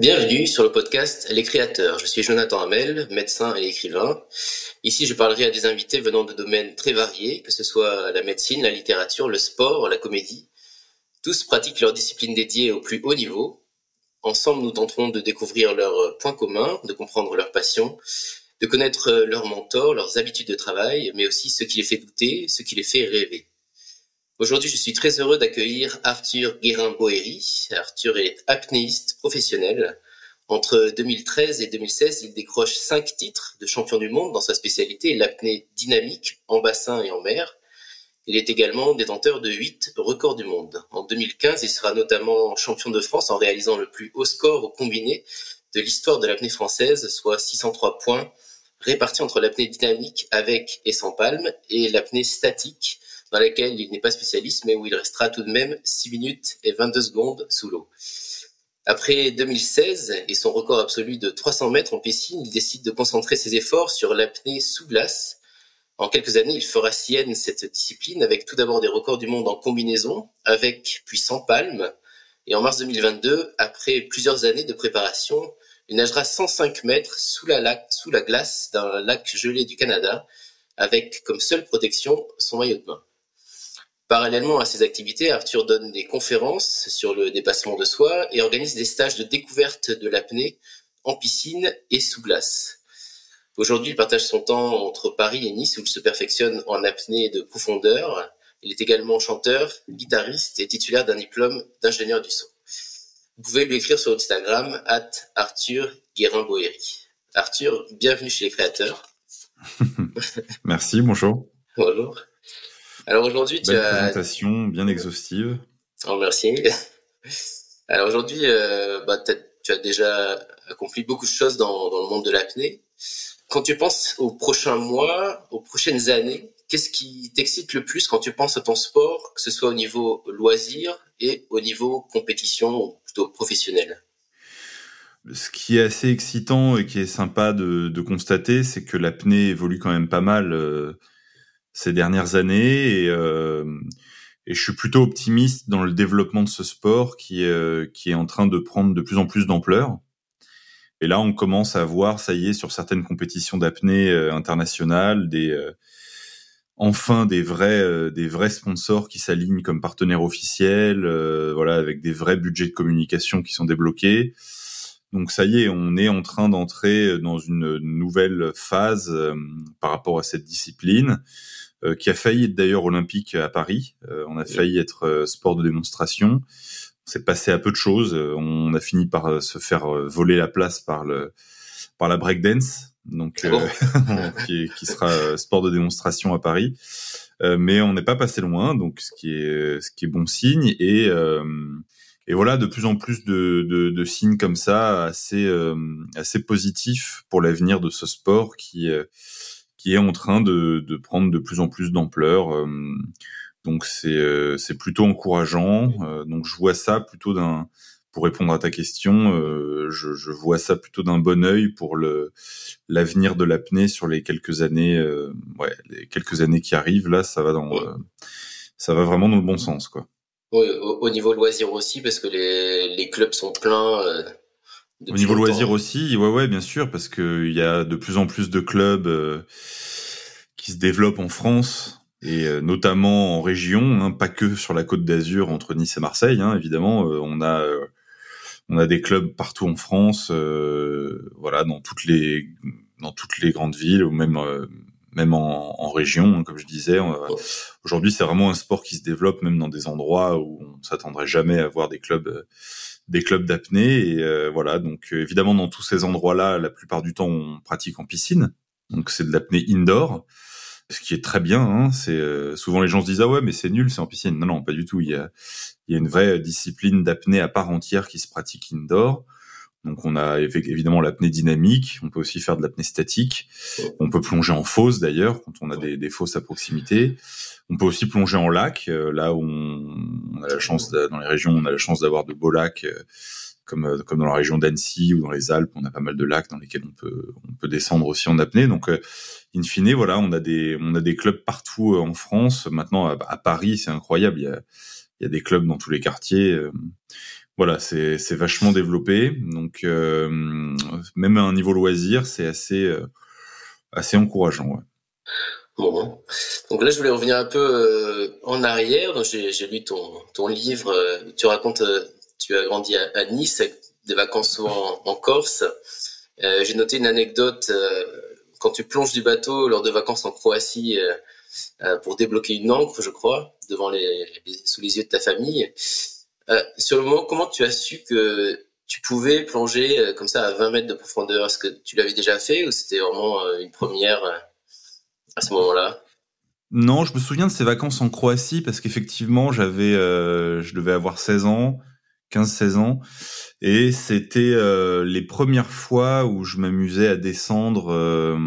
Bienvenue sur le podcast Les Créateurs. Je suis Jonathan Hamel, médecin et écrivain. Ici, je parlerai à des invités venant de domaines très variés, que ce soit la médecine, la littérature, le sport, la comédie. Tous pratiquent leur discipline dédiée au plus haut niveau. Ensemble, nous tenterons de découvrir leurs points communs, de comprendre leurs passions, de connaître leurs mentors, leurs habitudes de travail, mais aussi ce qui les fait douter, ce qui les fait rêver. Aujourd'hui, je suis très heureux d'accueillir Arthur Guérin-Boéry. Arthur est apnéiste professionnel. Entre 2013 et 2016, il décroche cinq titres de champion du monde dans sa spécialité, l'apnée dynamique en bassin et en mer. Il est également détenteur de huit records du monde. En 2015, il sera notamment champion de France en réalisant le plus haut score au combiné de l'histoire de l'apnée française, soit 603 points répartis entre l'apnée dynamique avec et sans palme et l'apnée statique dans laquelle il n'est pas spécialiste, mais où il restera tout de même 6 minutes et 22 secondes sous l'eau. Après 2016 et son record absolu de 300 mètres en piscine, il décide de concentrer ses efforts sur l'apnée sous glace. En quelques années, il fera sienne cette discipline avec tout d'abord des records du monde en combinaison, avec puis sans palme. Et en mars 2022, après plusieurs années de préparation, il nagera 105 mètres sous la, lac, sous la glace d'un lac gelé du Canada, avec comme seule protection son maillot de bain. Parallèlement à ces activités, Arthur donne des conférences sur le dépassement de soi et organise des stages de découverte de l'apnée en piscine et sous glace. Aujourd'hui, il partage son temps entre Paris et Nice où il se perfectionne en apnée de profondeur. Il est également chanteur, guitariste et titulaire d'un diplôme d'ingénieur du son. Vous pouvez lui écrire sur Instagram, at Arthur guérin Arthur, bienvenue chez les créateurs. Merci, bonjour. Bonjour. Alors aujourd'hui, tu as... présentation bien exhaustive. Oh, merci. Alors aujourd'hui, euh, bah, tu as déjà accompli beaucoup de choses dans, dans le monde de l'apnée. Quand tu penses aux prochains mois, aux prochaines années, qu'est-ce qui t'excite le plus quand tu penses à ton sport, que ce soit au niveau loisir et au niveau compétition ou plutôt professionnel? Ce qui est assez excitant et qui est sympa de, de constater, c'est que l'apnée évolue quand même pas mal. Euh, ces dernières années et, euh, et je suis plutôt optimiste dans le développement de ce sport qui, euh, qui est en train de prendre de plus en plus d'ampleur. Et là, on commence à voir, ça y est, sur certaines compétitions d'apnée euh, internationales, des enfin des vrais des vrais sponsors qui s'alignent comme partenaires officiels, voilà, avec des vrais budgets de communication qui sont débloqués. Donc ça y est, on est en train d'entrer dans une nouvelle phase par rapport à cette discipline. Euh, qui a failli être d'ailleurs olympique à Paris. Euh, on a failli être euh, sport de démonstration. C'est passé à peu de choses. On a fini par se faire voler la place par le par la breakdance, donc ah qui, qui, sera sport de démonstration à Paris. mais on n'est pas passé loin, donc ce qui est ce qui est bon signe et et voilà de plus en plus de, de, de signes comme ça assez assez positifs pour l'avenir de ce sport qui qui est en train de, de prendre de plus en plus d'ampleur. Euh, donc c'est euh, c'est plutôt encourageant. Euh, donc je vois ça plutôt d'un pour répondre à ta question, je, je, vois ça plutôt d'un bon œil pour le l'avenir de l'apnée sur les quelques années, ouais, les quelques années qui arrivent. Là, ça va dans, ça va vraiment dans le bon sens, quoi. Au, au niveau loisir aussi, parce que les, les clubs sont pleins. Au niveau loisir aussi, ouais, ouais, bien sûr, parce que il y a de plus en plus de clubs euh, qui se développent en France et euh, notamment en région, hein, pas que sur la Côte d'Azur entre Nice et Marseille. Hein, évidemment, euh, on a on a des clubs partout en France, voilà, dans toutes les dans toutes les grandes villes ou même même en, en région, hein, comme je disais. Aujourd'hui, c'est vraiment un sport qui se développe même dans des endroits où on s'attendrait jamais à voir des clubs des clubs d'apnée. Et euh, voilà donc euh, évidemment dans tous ces endroits-là la plupart du temps on pratique en piscine. Donc c'est de l'apnée indoor ce qui est très bien hein, c'est euh, souvent les gens se disent ah ouais mais c'est nul c'est en piscine. Non non pas du tout. Il y a il y a une vraie discipline d'apnée à part entière qui se pratique indoor donc on a évidemment l'apnée dynamique, on peut aussi faire de l'apnée statique, on peut plonger en fosse d'ailleurs quand on a des, fosses à proximité. On peut aussi plonger en lac, euh, là où on, a la chance, dans les régions, on a la chance d'avoir de beaux lacs, euh, comme, euh, comme dans la région d'Annecy ou dans les Alpes, on a pas mal de lacs dans lesquels on peut, descendre aussi en apnée. Donc, in fine, voilà, on a des, clubs partout en France. Maintenant, à, Paris, c'est incroyable, il y a des clubs dans tous les quartiers voilà, c'est vachement développé. Donc même à un niveau loisir, c'est assez assez encourageant. Bon. Donc là, je voulais revenir un peu en arrière. J'ai lu ton, ton livre. tu racontes, tu as grandi à, Nice, des vacances souvent en, Corse. J'ai noté une anecdote quand tu plonges du bateau lors de vacances en Croatie euh, euh, pour débloquer une encre, je crois, devant les, sous les yeux de ta famille. Euh, sur le moment, comment tu as su que tu pouvais plonger comme ça à 20 mètres de profondeur? Est-ce que tu l'avais déjà fait ou c'était vraiment une première à ce moment-là? Non, je me souviens de ces vacances en Croatie parce qu'effectivement, j'avais, je devais avoir 16 ans. 15-16 ans. Et c'était euh, les premières fois où je m'amusais à descendre euh,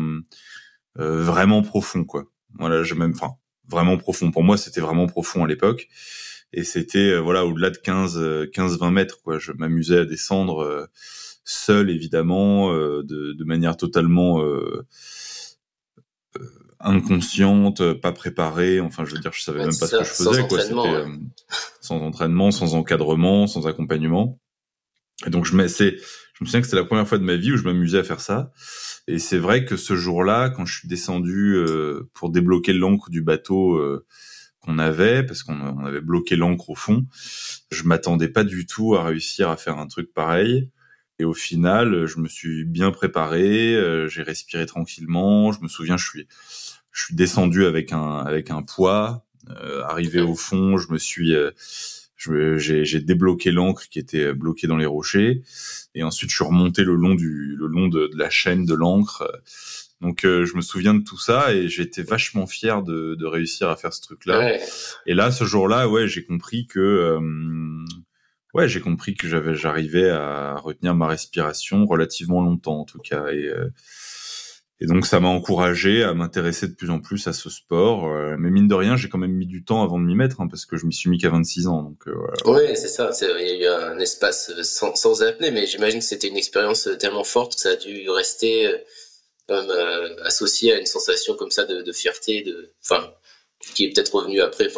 euh, vraiment profond, quoi. Voilà, je même, enfin, vraiment profond. Pour moi, c'était vraiment profond à l'époque. Et c'était, voilà, au-delà de 15, 15-20 mètres, quoi. Je m'amusais à descendre seul, évidemment, de, de, manière totalement inconsciente, pas préparée. Enfin, je veux dire, je savais même pas ce que je faisais, quoi. C'était sans entraînement, sans encadrement, sans accompagnement. Et donc je me, c'est, je me souviens que c'était la première fois de ma vie où je m'amusais à faire ça. Et c'est vrai que ce jour-là, quand je suis descendu euh, pour débloquer l'encre du bateau euh, qu'on avait, parce qu'on avait bloqué l'encre au fond, je m'attendais pas du tout à réussir à faire un truc pareil. Et au final, je me suis bien préparé, euh, j'ai respiré tranquillement. Je me souviens, je suis, je suis descendu avec un avec un poids. arrivé au fond, je me suis j'ai débloqué l'encre qui était bloquée dans les rochers et ensuite je suis remonté le long du le long de, la chaîne de l'encre. Donc euh, je me souviens de tout ça et j'étais vachement fier de, de réussir à faire ce truc-là. Et là, ce jour-là, ouais, j'ai compris que euh, ouais, j'ai compris que j'avais j'arrivais à retenir ma respiration relativement longtemps en tout cas et euh, et donc ça m'a encouragé à m'intéresser de plus en plus à ce sport. Euh, mais mine de rien, j'ai quand même mis du temps avant de m'y mettre, hein, parce que je m'y suis mis qu'à 26 ans. Donc, euh, Oui, c'est ça. Il y a eu un espace sans, sans apnée, mais j'imagine que c'était une expérience tellement forte que ça a dû rester euh, associé à une sensation comme ça de, de fierté, de, enfin, qui est peut-être revenue après.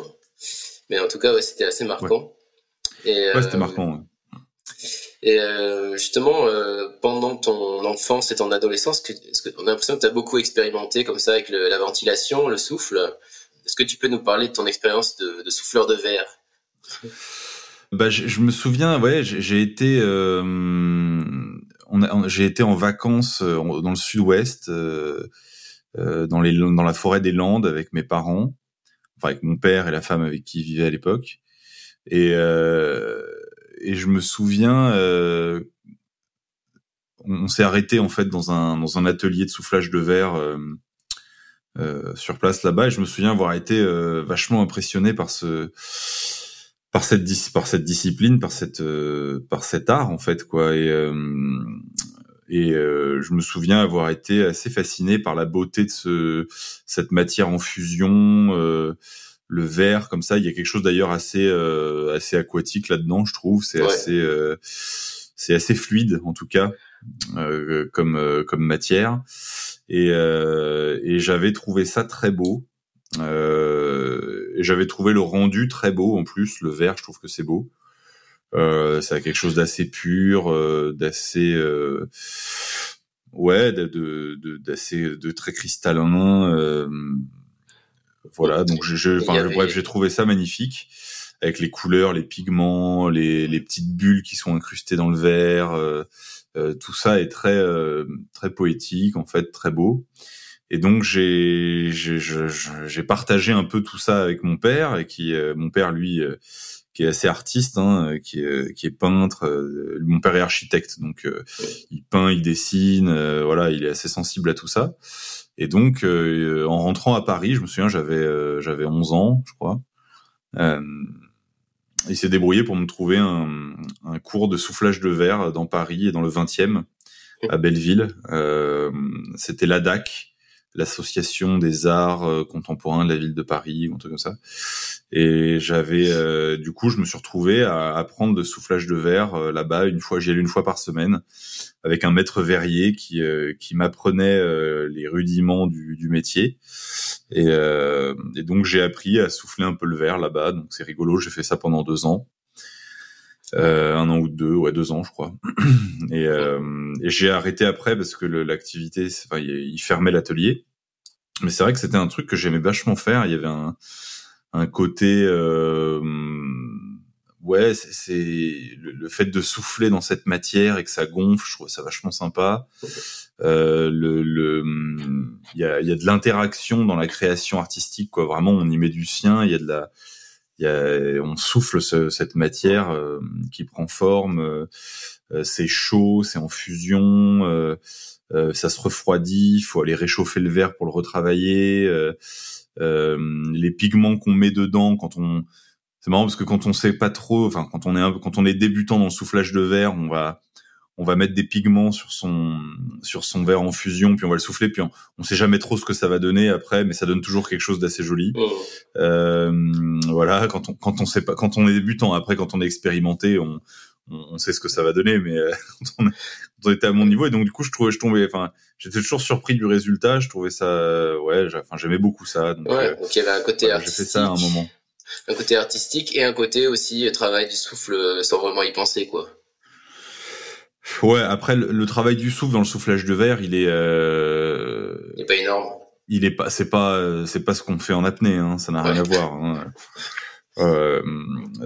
Mais en tout cas, ouais, c'était assez marquant. Ouais, ouais c'était marquant. Et euh, justement, euh, pendant ton enfance et ton adolescence, que, on a l'impression que tu as beaucoup expérimenté comme ça avec le, la ventilation, le souffle. Est-ce que tu peux nous parler de ton expérience de, de, souffleur de verre? Bah, je, je, me souviens, ouais, j'ai été, euh, j'ai été en vacances euh, dans le Sud-Ouest, euh, euh, dans les, dans la forêt des Landes avec mes parents, enfin avec mon père et la femme avec qui il vivait à l'époque. Et euh, et je me souviens, euh, on, s'est arrêté en fait dans un dans un atelier de soufflage de verre euh, euh, sur place là-bas, et je me souviens avoir été vachement impressionné par ce par cette par cette discipline, par cette par cet art en fait quoi. Et et je me souviens avoir été assez fasciné par la beauté de ce cette matière en fusion. Euh, le verre comme ça. Il y a quelque chose d'ailleurs assez euh, assez aquatique là-dedans, je trouve. C'est assez euh, c'est assez fluide en tout cas euh, comme comme matière. Et, et j'avais trouvé ça très beau. Et j'avais trouvé le rendu très beau en plus. Le verre, je trouve que c'est beau. Euh, c'est quelque chose d'assez pur, d'assez ouais, de d'assez de, de, très cristallin. Voilà, donc je, enfin, bref, j'ai trouvé ça magnifique avec les couleurs, les pigments, les, les petites bulles qui sont incrustées dans le verre. Euh, euh, tout ça est très euh, très poétique, en fait, très beau. Et donc j'ai partagé un peu tout ça avec mon père qui mon père lui qui est assez artiste, hein, qui est qui est peintre. mon père est architecte, donc il peint, il dessine, voilà, il est assez sensible à tout ça. Et donc, euh, en rentrant à Paris, je me souviens, j'avais euh, j'avais 11 ans, je crois. Euh, il s'est débrouillé pour me trouver un, cours de soufflage de verre dans Paris et dans le 20e, à Belleville. Euh, C'était l'ADAC, l'association des arts contemporains de la ville de Paris, ou un truc comme ça. Et j'avais, euh, du coup, je me suis retrouvé à apprendre de soufflage de verre euh, là-bas une fois, j'y allais une fois par semaine avec un maître verrier qui euh, qui m'apprenait les rudiments du, du métier. Et, et donc j'ai appris à souffler un peu le verre là-bas. Donc c'est rigolo. J'ai fait ça pendant deux ans. Euh, un an ou deux, ouais, deux ans, je crois. et, euh, et j'ai arrêté après parce que l'activité, enfin, il fermait l'atelier. Mais c'est vrai que c'était un truc que j'aimais vachement faire. Il y avait un, un côté, euh, ouais, c'est le, fait de souffler dans cette matière et que ça gonfle. Je trouve ça vachement sympa. Euh, le, le, il y a, y a de l'interaction dans la création artistique, quoi. Vraiment, on y met du sien. Il y a de la y a, on souffle ce, cette matière euh, qui prend forme. Euh, euh, c'est chaud, c'est en fusion, ça se refroidit. Il faut aller réchauffer le verre pour le retravailler. les pigments qu'on met dedans quand on c'est marrant parce que quand on sait pas trop, enfin quand on est un, quand on est débutant dans le soufflage de verre, on va on va mettre des pigments sur son sur son verre en fusion, puis on va le souffler, puis on, on sait jamais trop ce que ça va donner après, mais ça donne toujours quelque chose d'assez joli. Mmh. Euh, voilà, quand on quand on sait pas, quand on est débutant, après quand on est expérimenté, on on sait ce que ça va donner, mais euh, quand, on, était à mon niveau, et donc du coup je trouvais, je tombais, enfin, j'étais toujours surpris du résultat. Je trouvais ça, ouais, enfin j'aimais beaucoup ça. Donc, ouais, euh, donc il y avait un côté artistique. J'ai fait ça à un moment. Un côté artistique et un côté aussi travail du souffle sans vraiment y penser, quoi. Ouais, après le, travail du souffle dans le soufflage de verre, il est. Euh... Il est pas énorme. Il est pas, c'est pas, c'est pas ce qu'on fait en apnée, hein, ça n'a rien à voir. Hein. Euh,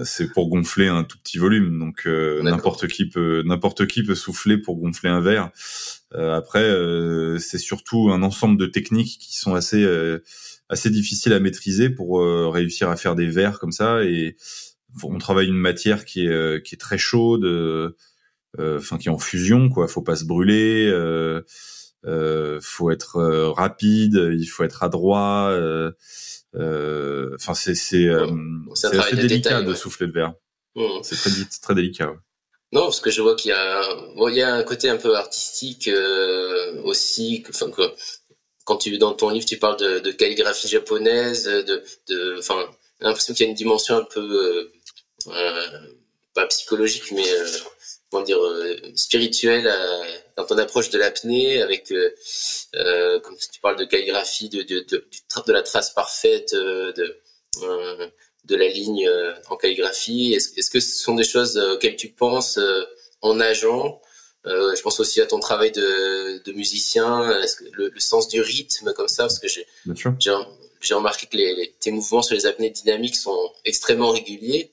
c'est pour gonfler un tout petit volume, donc euh, n'importe qui peut, n'importe qui peut souffler pour gonfler un verre. Euh, après, euh, c'est surtout un ensemble de techniques qui sont assez, euh, assez difficiles à maîtriser pour réussir à faire des verres comme ça. Et on travaille une matière qui est, qui est très chaude enfin qui est en fusion quoi. Faut pas se brûler. Euh, euh, faut être euh, rapide. Il faut être adroit. Enfin c'est c'est c'est assez délicat de souffler le verre. Mmh. C'est très très délicat. Non, parce que je vois qu'il y a, bon, il y a un côté un peu artistique euh, aussi. Enfin, quand tu dans ton livre, tu parles de, de calligraphie japonaise, de, de, enfin, j'ai l'impression qu'il y a une dimension un peu euh, pas psychologique, mais comment dire euh, spirituel euh, dans ton approche de l'apnée avec euh, euh, comme tu parles de calligraphie de de, de, de la trace parfaite de de la ligne en calligraphie. Est-ce que ce sont des choses auxquelles tu penses en nageant? Euh, je pense aussi à ton travail de, de musicien, que le, le, sens du rythme comme ça, parce que j'ai j'ai remarqué que les, les, tes mouvements sur les apnées dynamiques sont extrêmement réguliers.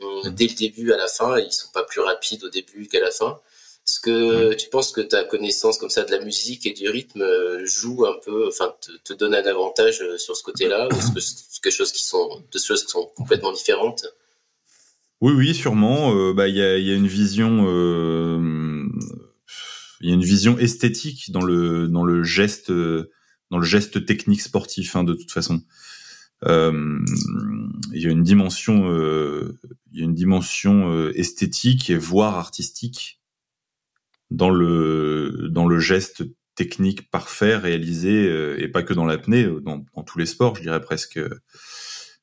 Mm. dès le début à la fin, ils sont pas plus rapides au début qu'à la fin. Est-ce que tu penses que ta connaissance comme ça de la musique et du rythme euh, joue un peu, enfin te, te donne un avantage euh, sur ce côté-là, ou est-ce que c'est quelque chose qui sont deux choses qui sont complètement différentes? Oui, oui, sûrement. Euh, bah il y a, y a, une vision, il y a une vision esthétique dans le dans le geste dans le geste technique sportif hein, de toute façon. Euh, il y a une dimension, euh, il y a une dimension euh, esthétique et voire artistique dans le dans le geste technique parfait réalisé et pas que dans l'apnée, dans, dans, tous les sports, je dirais presque.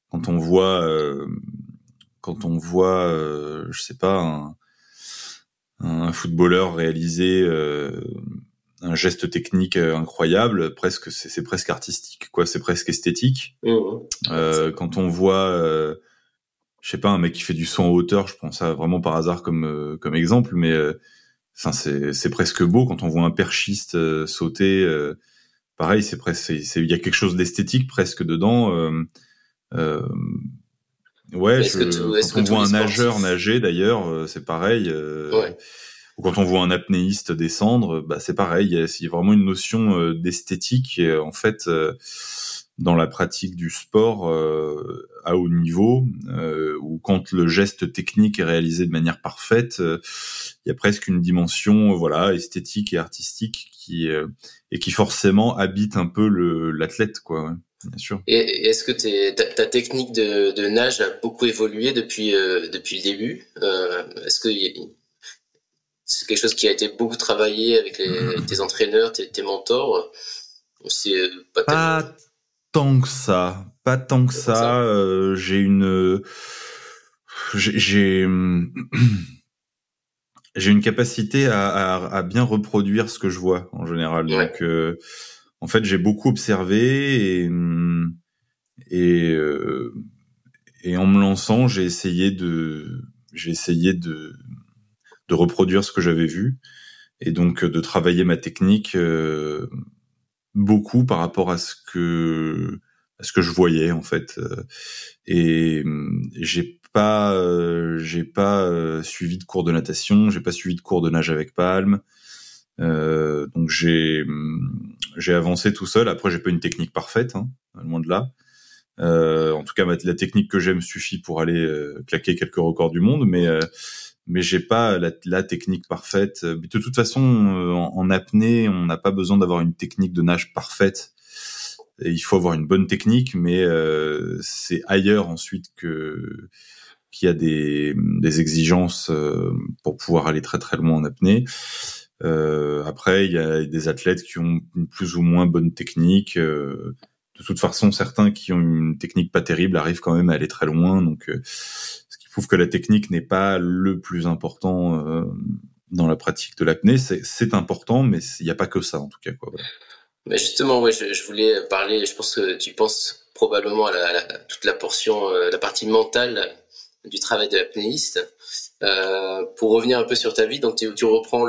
Quand on voit, quand on voit, je sais pas, un, un footballeur réaliser un geste technique euh, incroyable, presque c'est presque artistique, quoi. C'est presque esthétique. Mmh. Euh, quand on voit, euh, je sais pas, un mec qui fait du son en hauteur, je prends ça vraiment par hasard comme euh, comme exemple, mais enfin c'est c'est presque beau quand on voit un perchiste sauter. pareil, c'est presque, il y a quelque chose d'esthétique presque dedans. ouais, je, quand on voit un nageur nager d'ailleurs, c'est pareil. Ouais ou quand on voit un apnéiste descendre, bah c'est pareil, il y, a, vraiment une notion euh, d'esthétique et en fait euh, dans la pratique du sport euh, à haut niveau, ou quand le geste technique est réalisé de manière parfaite, il y a presque une dimension voilà esthétique et artistique qui et qui forcément habite un peu l'athlète quoi. Bien sûr. Et est-ce que ta, technique de, nage a beaucoup évolué depuis depuis le début? Est-ce que c'est quelque chose qui a été beaucoup travaillé avec les, tes entraîneurs, tes, tes mentors. C'est euh, pas, tant que ça, pas tant que ça. Euh, j'ai une, j'ai j'ai une capacité à, à, à, bien reproduire ce que je vois en général. Donc, euh, en fait, j'ai beaucoup observé et et, euh, et en me lançant, j'ai essayé de j'ai essayé de, de reproduire ce que j'avais vu et donc de travailler ma technique beaucoup par rapport à ce que à ce que je voyais en fait et j'ai pas j'ai pas suivi de cours de natation j'ai pas suivi de cours de nage avec palme euh, donc j'ai j'ai avancé tout seul. Après, j'ai pas une technique parfaite, hein, loin de là. Euh, en tout cas, la technique que j'aime suffit pour aller euh, claquer quelques records du monde, mais euh, mais j'ai pas la, technique parfaite. De toute façon, en, en apnée, on n'a pas besoin d'avoir une technique de nage parfaite. Il faut avoir une bonne technique, mais c'est ailleurs ensuite que qu'il y a des, exigences pour pouvoir aller très très loin en apnée. Euh, après, il y a des athlètes qui ont une plus ou moins bonne technique. Euh, de toute façon, certains qui ont une technique pas terrible arrivent quand même à aller très loin. Donc, euh, prouve que la technique n'est pas le plus important euh, dans la pratique de l'apnée. C'est important, mais il n'y a pas que ça en tout cas. Quoi, Mais justement, ouais, je, je, voulais parler. Je pense que tu penses probablement à, la, à toute la portion, la partie mentale du travail de l'apnéiste. Euh, pour revenir un peu sur ta vie, donc tu, tu reprends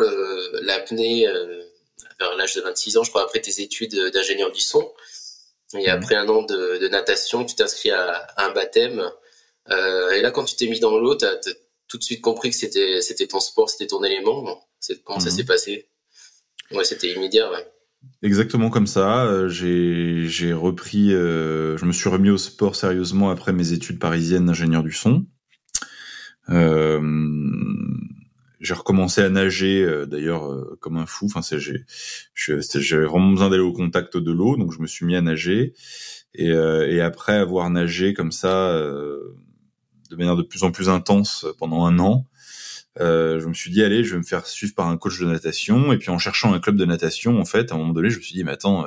l'apnée euh, vers l'âge de 26 ans, je crois, après tes études d'ingénieur du son. Et mhm. après un an de, de natation, tu t'inscris à, à, un baptême. Euh, et là, quand tu t'es mis dans l'eau, tu as, tout de suite compris que c'était c'était ton sport, c'était ton élément. Comment ça mhm. s'est passé? Ouais, c'était immédiat. Ouais. Exactement comme ça. Euh, j'ai repris, euh, je me suis remis au sport sérieusement après mes études parisiennes d'ingénieur du son. Euh, j'ai recommencé à nager euh, d'ailleurs comme un fou. Enfin, c'est j'ai j'avais vraiment besoin d'aller au contact de l'eau, donc je me suis mis à nager. Et, et après avoir nagé comme ça de manière de plus en plus intense pendant un an, euh, je me suis dit allez, je vais me faire suivre par un coach de natation. Et puis en cherchant un club de natation, en fait, à un moment donné, je me suis dit mais attends,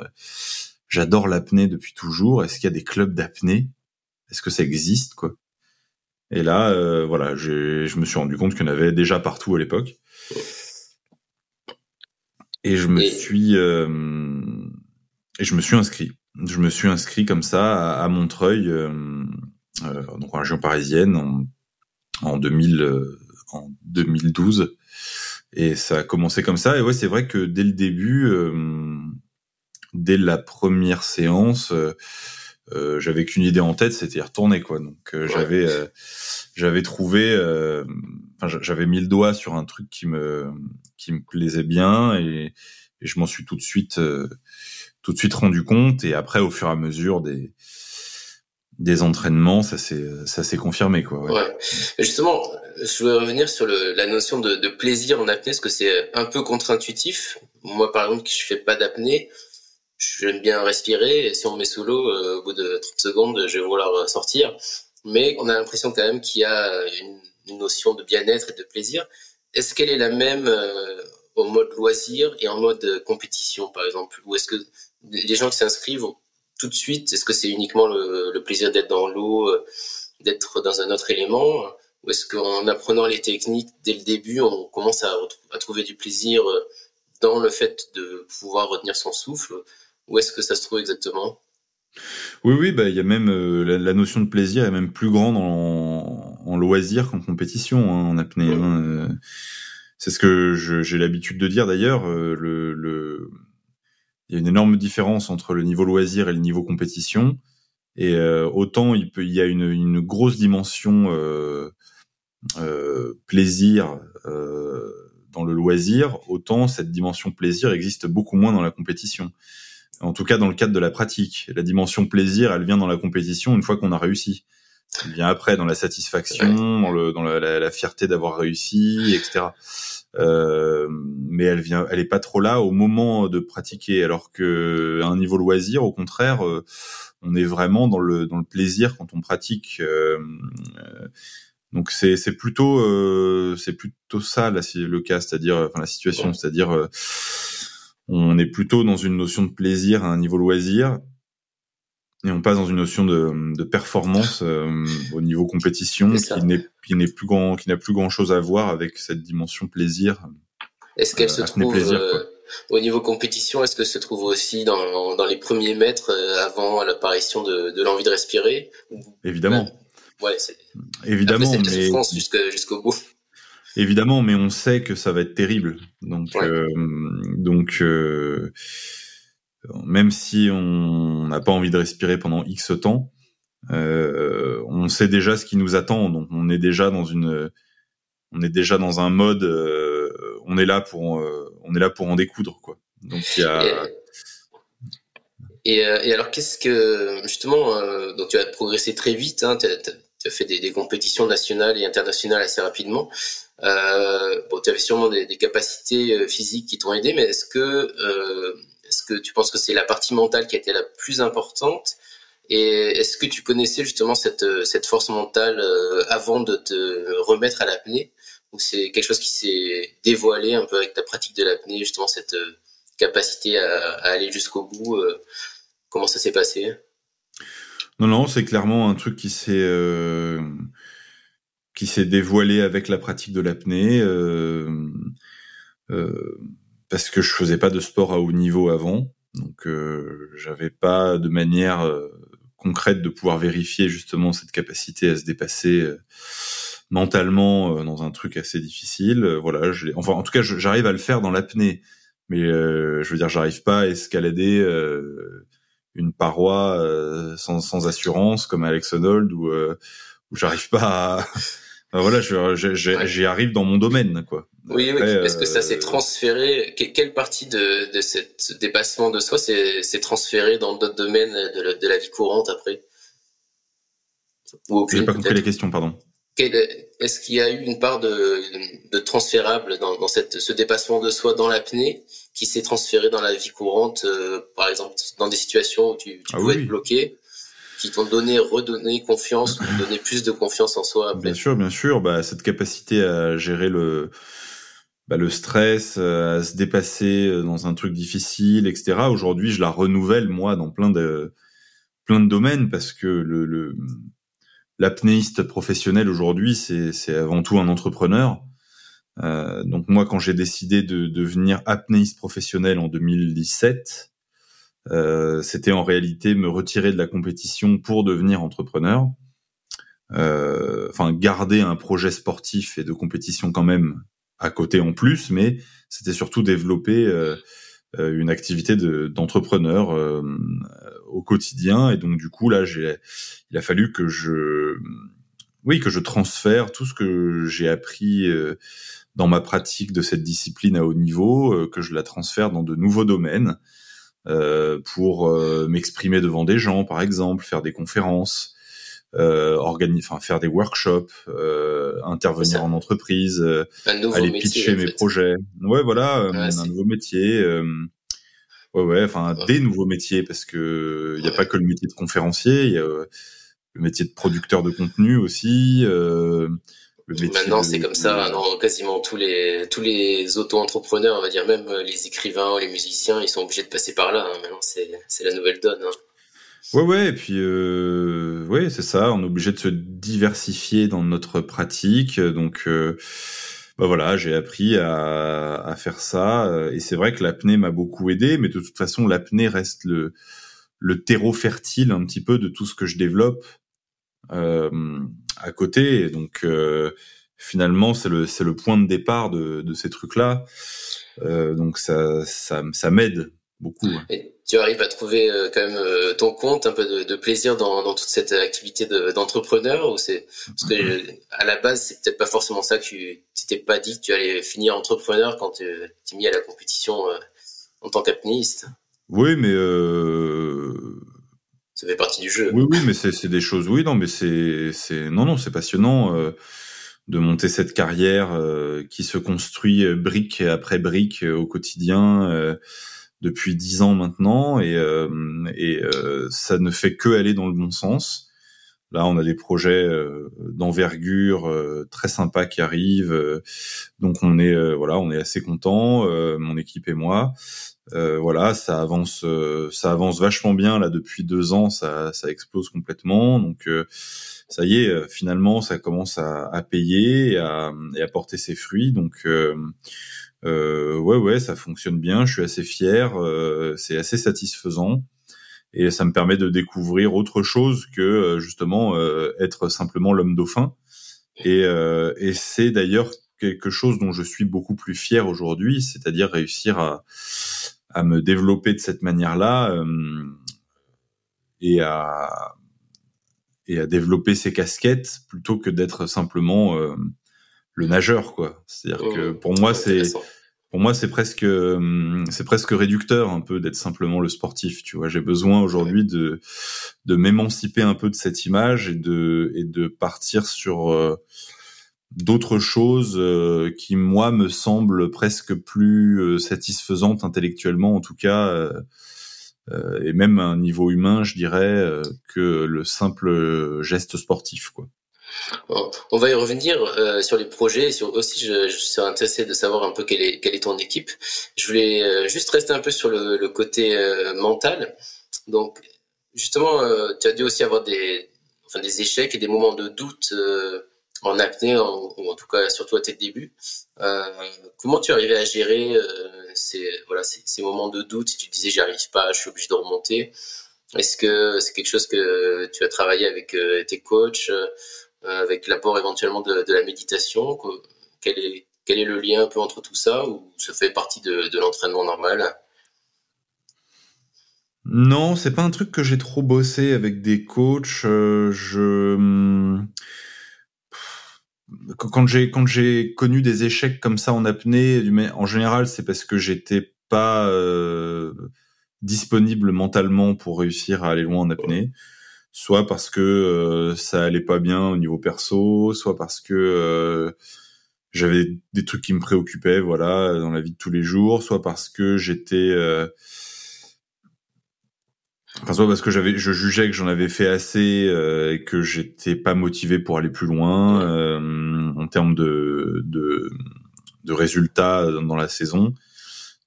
j'adore l'apnée depuis toujours. Est-ce qu'il y a des clubs d'apnée? Est-ce que ça existe quoi? Et là, euh, voilà, je me suis rendu compte qu'il y en avait déjà partout à l'époque. Et je me suis euh, et je me suis inscrit. Je me suis inscrit comme ça à, Montreuil, euh, euh, donc en région parisienne, en, en 2000, euh, en 2012. Et ça a commencé comme ça. Et ouais, c'est vrai que dès le début, dès la première séance, euh, j'avais qu'une idée en tête, c'était retourner quoi. Donc euh, j'avais euh, j'avais trouvé, enfin j'avais mis le doigt sur un truc qui me qui me plaisait bien et, et je m'en suis tout de suite tout de suite rendu compte et après au fur et à mesure des des entraînements, ça s'est ça s'est confirmé quoi. Ouais. Justement, je voulais revenir sur la notion de, plaisir en apnée, parce que c'est un peu contre-intuitif. Moi, par exemple, je fais pas d'apnée, j'aime bien respirer et si on met sous l'eau, euh, au bout de 30 secondes, je vais vouloir sortir. Mais on a l'impression quand même qu'il y a une, notion de bien-être et de plaisir. Est-ce qu'elle est la même euh, au mode loisir et en mode compétition, par exemple? Ou est-ce que les gens qui s'inscrivent tout de suite, est-ce que c'est uniquement le, le plaisir d'être dans l'eau, euh, d'être dans un autre élément Ou est-ce qu'en apprenant les techniques dès le début, on commence à, à trouver du plaisir dans le fait de pouvoir retenir son souffle où est-ce que ça se trouve exactement? Oui, oui, bah il y a même euh, la, notion de plaisir est même plus grande en, en loisir qu'en compétition hein, en apnée. Hein, euh. c'est ce que j'ai l'habitude de dire d'ailleurs. Euh, le, le, il y a une énorme différence entre le niveau loisir et le niveau compétition. Et autant il peut, il y a une, une grosse dimension plaisir dans le loisir, autant cette dimension plaisir existe beaucoup moins dans la compétition en tout cas dans le cadre de la pratique. La dimension plaisir, elle vient dans la compétition une fois qu'on a réussi. Elle vient après dans la satisfaction, dans, le, dans la, la, fierté d'avoir réussi, etc. Euh, mais elle vient, elle est pas trop là au moment de pratiquer. Alors que à un niveau loisir, au contraire, euh, on est vraiment dans le dans le plaisir quand on pratique. Euh, euh donc c'est c'est plutôt c'est plutôt ça là, le cas, c'est-à-dire enfin la situation, c'est-à-dire on est plutôt dans une notion de plaisir à un niveau loisir et on passe dans une notion de, de performance euh, au niveau compétition qui n'est qui n'est plus grand qui n'a plus grand chose à voir avec cette dimension plaisir. Est-ce qu'elle euh, se trouve euh, au niveau compétition Est-ce que se trouve aussi dans, dans les premiers mètres avant l'apparition de, de l'envie de respirer Évidemment. ouais, évidemment, Après, mais bout. Évidemment, mais on sait que ça va être terrible. Donc, donc même si on n'a pas envie de respirer pendant X temps, euh, on sait déjà ce qui nous attend. Donc, on est déjà dans une, on est déjà dans un mode, euh, on est là pour, euh, on est là pour en découdre, quoi. Donc, il y a. Et, euh, et, alors, qu'est-ce que justement, donc tu as progressé très vite. Hein, tu as fait des, compétitions nationales et internationales assez rapidement. Euh, bon, tu avais sûrement des, capacités euh, physiques qui t'ont aidé, mais est-ce que, euh, est-ce que tu penses que c'est la partie mentale qui a été la plus importante Et est-ce que tu connaissais justement cette, cette force mentale euh, avant de te remettre à l'apnée Ou c'est quelque chose qui s'est dévoilé un peu avec ta pratique de l'apnée, justement cette euh, capacité à, aller jusqu'au bout Comment ça s'est passé? Non, non, c'est clairement un truc qui s'est euh, qui s'est dévoilé avec la pratique de l'apnée, euh, euh, parce que je faisais pas de sport à haut niveau avant, donc euh, j'avais pas de manière euh, concrète de pouvoir vérifier justement cette capacité à se dépasser euh, mentalement dans un truc assez difficile. voilà, je enfin en tout cas j'arrive à le faire dans l'apnée, mais je veux dire j'arrive pas à escalader une paroi euh, sans, sans, assurance comme Alex Honnold euh, où j'arrive pas à... voilà, j'y arrive dans mon domaine, quoi. Oui, oui. Est-ce que ça s'est euh, transféré Quelle partie de, de ce dépassement de soi s'est transféré dans d'autres domaines de la, de la, vie courante après? Ou J'ai pas compris la question, pardon. Est-ce qu'il y a eu une part de, de transférable dans, dans cette, ce dépassement de soi dans l'apnée qui s'est transféré dans la vie courante, euh, par exemple dans des situations où tu, tu ah pouvais être bloqué, qui t'ont donné, redonné confiance, donné plus de confiance en soi. Bien sûr, bien sûr. Bah, cette capacité à gérer le, bah, le stress, euh, à se dépasser euh, dans un truc difficile, etc. Aujourd'hui, je la renouvelle moi dans plein de plein de domaines parce que le, le l'apnéiste professionnel aujourd'hui, c'est c'est avant tout un entrepreneur. Euh, donc moi, quand j'ai décidé de, devenir apnéiste professionnel en 2017, euh, c'était en réalité me retirer de la compétition pour devenir entrepreneur. Euh, enfin, garder un projet sportif et de compétition quand même à côté en plus, mais c'était surtout développer euh, euh une activité d'entrepreneur euh, au quotidien. Et donc du coup là, il a fallu que je, oui, que je transfère tout ce que j'ai appris dans ma pratique de cette discipline à haut niveau, que je la transfère dans de nouveaux domaines pour euh, m'exprimer devant des gens, par exemple, faire des conférences, euh, organiser, enfin faire des workshops, euh, intervenir en entreprise, aller pitcher mes projets. Ouais, voilà, un nouveau métier. ouais, ouais, enfin des nouveaux métiers parce que il n'y a pas que le métier de conférencier, il y a le métier de producteur de contenu aussi. Euh, Maintenant, c'est comme ça dans quasiment tous les tous les auto-entrepreneurs, on va dire même euh, les écrivains ou les musiciens, ils sont obligés de passer par là. Hein. Maintenant, c'est c'est la nouvelle donne. Hein. Ouais, ouais, et puis euh, ouais, c'est ça. On est obligé de se diversifier dans notre pratique. Donc, euh, bah voilà, j'ai appris à, à faire ça. Euh, et c'est vrai que l'apnée m'a beaucoup aidé, mais de toute façon, l'apnée reste le le terreau fertile un petit peu de tout ce que je développe. Euh, à côté. donc euh, finalement, c'est le c'est le point de départ de, de ces trucs-là. Euh, donc ça ça, ça m'aide beaucoup. Et tu arrives à trouver euh, quand même euh, ton compte, un peu de, de plaisir dans, dans, toute cette activité d'entrepreneur ou c'est parce que à la base c'est peut-être pas forcément ça que tu t'es pas dit que tu allais finir entrepreneur quand tu t'es mis à la compétition en tant qu'apnéiste. Oui, mais euh, Oui, oui, mais c'est des choses. Oui, non, mais c'est c'est non, non, c'est passionnant euh, de monter cette carrière euh, qui se construit euh, brique après brique au quotidien depuis dix ans maintenant, et et ça ne fait que aller dans le bon sens. Là, on a des projets d'envergure très sympas qui arrivent, donc on est voilà, on est assez content, mon équipe et moi. Euh, voilà, ça avance, euh, ça avance vachement bien là depuis deux ans, ça, ça explose complètement. Donc euh, ça y est, finalement, ça commence à, à payer et à, et à, porter ses fruits. Donc ouais, ouais, ça fonctionne bien. Je suis assez fier, c'est assez satisfaisant. Et ça me permet de découvrir autre chose que justement être simplement l'homme dauphin. Et, et c'est d'ailleurs quelque chose dont je suis beaucoup plus fier aujourd'hui, c'est-à-dire réussir à, à me développer de cette manière-là euh, et à et à développer ses casquettes plutôt que d'être simplement euh, le nageur quoi. C'est-à-dire que mmh. pour moi c'est pour moi c'est presque euh, c'est presque réducteur un peu d'être simplement le sportif, tu vois. J'ai besoin aujourd'hui de de m'émanciper un peu de cette image et de et de partir sur euh, d'autres choses euh, qui moi me semblent presque plus satisfaisantes intellectuellement en tout cas et même à un niveau humain je dirais que le simple geste sportif quoi. On va y revenir sur les projets. Aussi, je, je, suis intéressé de savoir un peu quelle est, ton équipe. Je voulais juste rester un peu sur le, côté mental. Donc, justement, tu as dû aussi avoir des, échecs et des moments de doute en apnée, ou en tout cas surtout à tes débuts. Euh, comment tu arrivais à gérer euh, ces, moments de doute? Tu disais j'y arrive pas, je suis obligé de remonter. Est-ce que c'est quelque chose que tu as travaillé avec euh, tes coachs, euh, avec l'apport éventuellement de, la méditation quel est, quel est le lien un peu entre tout ça ou ça fait partie de, l'entraînement normal? Non, c'est pas un truc que j'ai trop bossé avec des coachs. je hum, quand j'ai quand j'ai connu des échecs comme ça en apnée, en général, c'est parce que j'étais pas euh, disponible mentalement pour réussir à aller loin en apnée, soit parce que euh, ça allait pas bien au niveau perso, soit parce que euh, j'avais des trucs qui me préoccupaient, voilà, dans la vie de tous les jours, soit parce que j'étais Enfin, soit parce que j'avais, je jugeais que j'en avais fait assez euh, et que j'étais pas motivé pour aller plus loin euh, en termes de, de, de résultats dans la saison.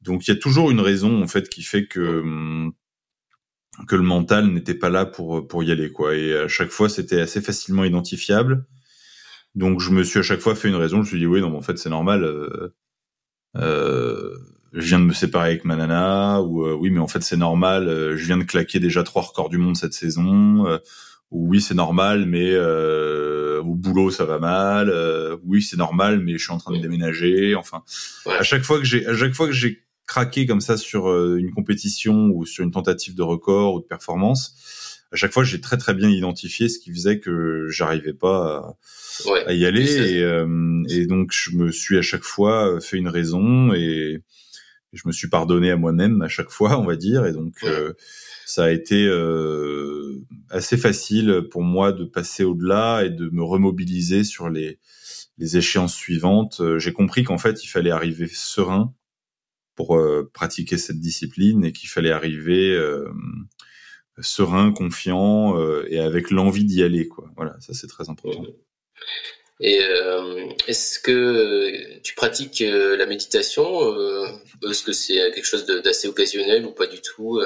Donc il y a toujours une raison en fait qui fait que que le mental n'était pas là pour pour y aller quoi. Et à chaque fois c'était assez facilement identifiable. Donc je me suis à chaque fois fait une raison. Je me suis dit oui non mais en fait c'est normal. Euh, euh je viens de me séparer avec ma nana ou euh, oui mais en fait c'est normal euh, je viens de claquer déjà trois records du monde cette saison euh, ou oui c'est normal mais au boulot ça va mal oui c'est normal mais je suis en train de déménager enfin à chaque fois que j'ai à chaque fois que j'ai craqué comme ça sur une compétition ou sur une tentative de record ou de performance à chaque fois j'ai très très bien identifié ce qui faisait que j'arrivais pas à, à y aller. Et, et donc je me suis à chaque fois fait une raison et je me suis pardonné à moi-même à chaque fois, on va dire, et donc euh, ça a été euh, assez facile pour moi de passer au-delà et de me remobiliser sur les, les échéances suivantes. Euh, j'ai compris qu'en fait, il fallait arriver serein pour pratiquer cette discipline et qu'il fallait arriver serein, confiant et avec l'envie d'y aller. Quoi. Voilà, ça c'est très important. Et euh, est-ce que tu pratiques euh, la méditation euh, Est-ce que c'est quelque chose d'assez occasionnel ou pas du tout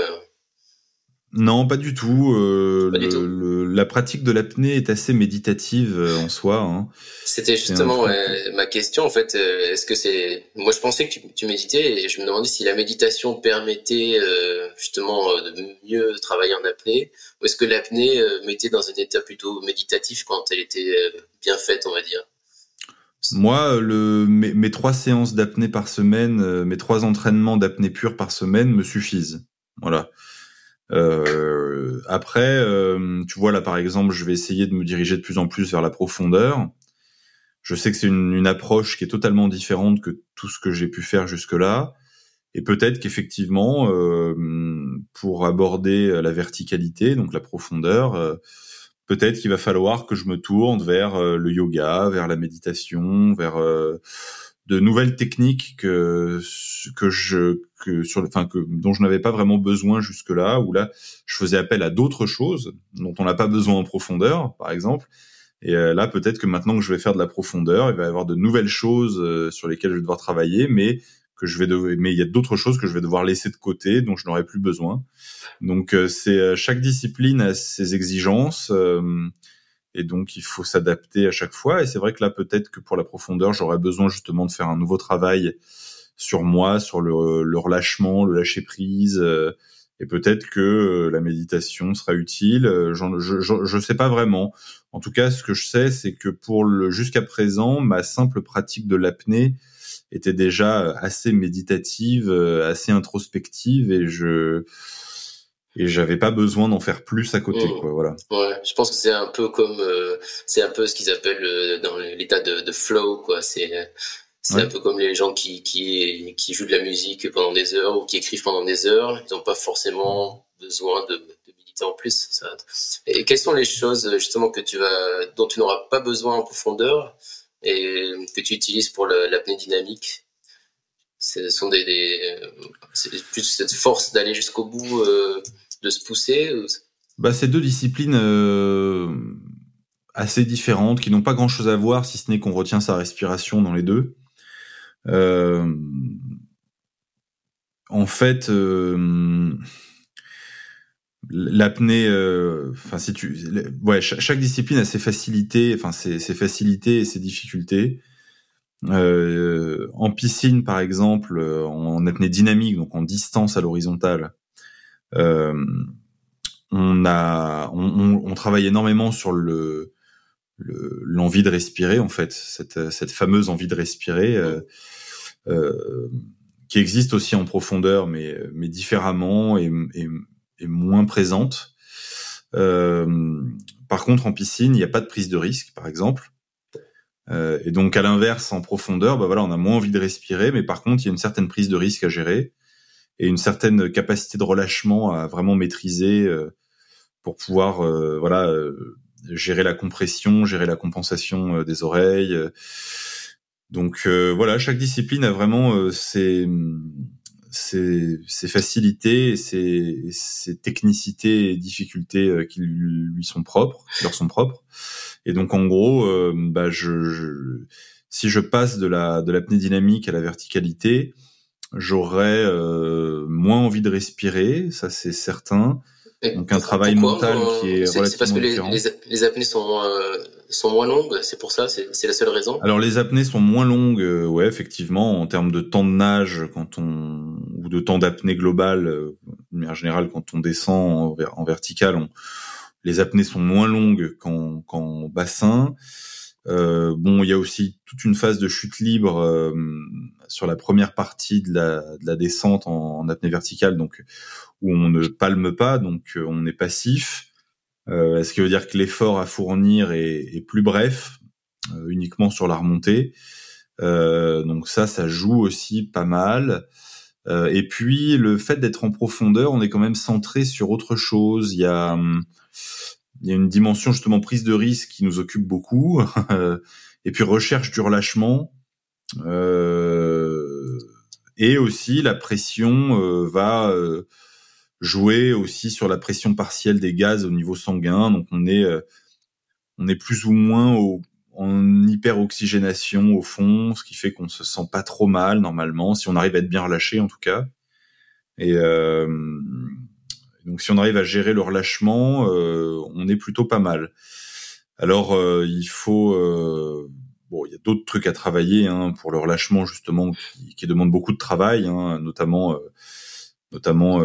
non, pas du tout. Euh, le, la pratique de l'apnée est assez méditative euh, en soi. Hein. C'était justement ma question en fait. Euh, est-ce que c'est moi je pensais que tu, tu, méditais et je me demandais si la méditation permettait euh, justement de mieux travailler en apnée ou est-ce que l'apnée mettait dans un état plutôt méditatif quand elle était bien faite, on va dire? Moi, le, mes, mes trois séances d'apnée par semaine, mes trois entraînements d'apnée pure par semaine me suffisent. Voilà. Euh, après, euh, tu vois là par exemple, je vais essayer de me diriger de plus en plus vers la profondeur. Je sais que c'est une, une, approche qui est totalement différente que tout ce que j'ai pu faire jusque-là. Et peut-être qu'effectivement, euh, pour aborder la verticalité, donc la profondeur, euh, peut-être qu'il va falloir que je me tourne vers euh, le yoga, vers la méditation, vers de nouvelles techniques que que je que sur enfin que dont je n'avais pas vraiment besoin jusque là où là je faisais appel à d'autres choses dont on n'a pas besoin en profondeur par exemple. Et euh, là peut-être que maintenant que je vais faire de la profondeur il va y avoir de nouvelles choses euh, sur lesquelles je vais devoir travailler mais que je vais devoir, mais il y a d'autres choses que je vais devoir laisser de côté dont je n'aurai plus besoin. Donc euh, c'est chaque discipline a ses exigences et donc il faut s'adapter à chaque fois. Et c'est vrai que là, peut-être que pour la profondeur, j'aurais besoin justement de faire un nouveau travail sur moi, sur le, le relâchement, le lâcher prise, euh, et peut-être que la méditation sera utile. je ne sais pas vraiment. En tout cas, ce que je sais, c'est que pour le jusqu'à présent, ma simple pratique de l'apnée était déjà assez méditative, assez introspective, et je et j'avais pas besoin d'en faire plus à côté mmh. quoi voilà. Ouais je pense que c'est un peu comme euh, c'est un peu ce qu'ils appellent euh, dans l'état de, de, flow quoi. C'est c'est un peu comme les gens qui, qui qui jouent de la musique pendant des heures ou qui écrivent pendant des heures. Ils n'ont pas forcément besoin de, de méditer en plus. Ça. et quelles sont les choses justement que tu vas dont tu n'auras pas besoin en profondeur et que tu utilises pour l'apnée dynamique? Ce sont des, des c'est plus cette force d'aller jusqu'au bout euh, de se pousser bah, C'est deux disciplines euh, assez différentes qui n'ont pas grand-chose à voir, si ce n'est qu'on retient sa respiration dans les deux. Euh, en fait, euh, l'apnée, enfin si tu, ouais, chaque, discipline a ses facilités, enfin ses, facilités et ses difficultés. en piscine, par exemple, en apnée dynamique, donc en distance à l'horizontale, euh, on a, on, travaille énormément sur le l'envie de respirer en fait, cette, fameuse envie de respirer euh, euh, qui existe aussi en profondeur, mais, différemment et, moins présente. Euh, par contre, en piscine, il n'y a pas de prise de risque, par exemple. Euh, et donc, à l'inverse, en profondeur, bah on a moins envie de respirer, mais par contre, il y a une certaine prise de risque à gérer et une certaine capacité de relâchement à vraiment maîtriser euh, pour pouvoir euh, voilà euh, gérer la compression, gérer la compensation des oreilles. Donc voilà, chaque discipline a vraiment ses, ses, ses, facilités, ses, ses technicités et difficultés qui lui sont propres, leur sont propres. Et donc en gros, bah je, je, si je passe de la de l'apnée dynamique à la verticalité, j'aurais euh, moins envie de respirer, ça c'est certain. Donc un travail mental qui est, relativement C'est parce que les, les, apnées sont euh, sont moins longues, c'est pour ça, c'est la seule raison? Alors les apnées sont moins longues, euh, ouais effectivement, en termes de temps de nage quand on ou de temps d'apnée globale, de manière générale quand on descend en, vertical, on, les apnées sont moins longues qu'en bassin. Euh, bon, il y a aussi toute une phase de chute libre euh, sur la première partie de la, de la descente en, apnée verticale, donc où on ne palme pas, donc euh, on est passif. Euh, ce qui veut dire que l'effort à fournir est, est plus bref, euh, uniquement sur la remontée? donc ça, ça joue aussi pas mal. et puis le fait d'être en profondeur, on est quand même centré sur autre chose. Il y a hum, il y a une dimension justement prise de risque qui nous occupe beaucoup, et puis recherche du relâchement. Euh, et aussi la pression euh, va euh, jouer aussi sur la pression partielle des gaz au niveau sanguin. Donc on est on est plus ou moins au, en hyperoxygénation au fond, ce qui fait qu'on se sent pas trop mal normalement, si on arrive à être bien relâché en tout cas. Et euh, donc si on arrive à gérer le relâchement, euh, on est plutôt pas mal. Alors euh, il faut euh, bon, il y a d'autres trucs à travailler hein, pour le relâchement justement qui, qui demande beaucoup de travail, hein, notamment notamment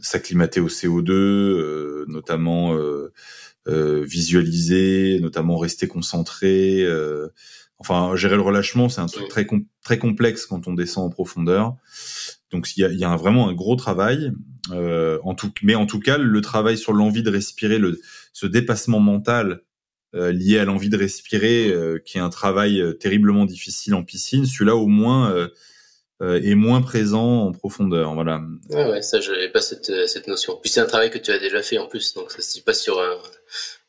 s'acclimater au CO2, notamment visualiser, notamment rester concentré. enfin, gérer le relâchement, c'est un truc très très complexe quand on descend en profondeur. Donc il y a, y a vraiment un gros travail. Euh, en tout, mais en tout cas, le travail sur l'envie de respirer, le, ce dépassement mental euh, lié à l'envie de respirer, euh, qui est un travail euh, terriblement difficile en piscine, celui-là au moins euh, est moins présent en profondeur. Voilà. Ouais, ouais ça, je n'avais pas cette, cette notion. Puis c'est un travail que tu as déjà fait en plus, donc ça se dit pas sur un,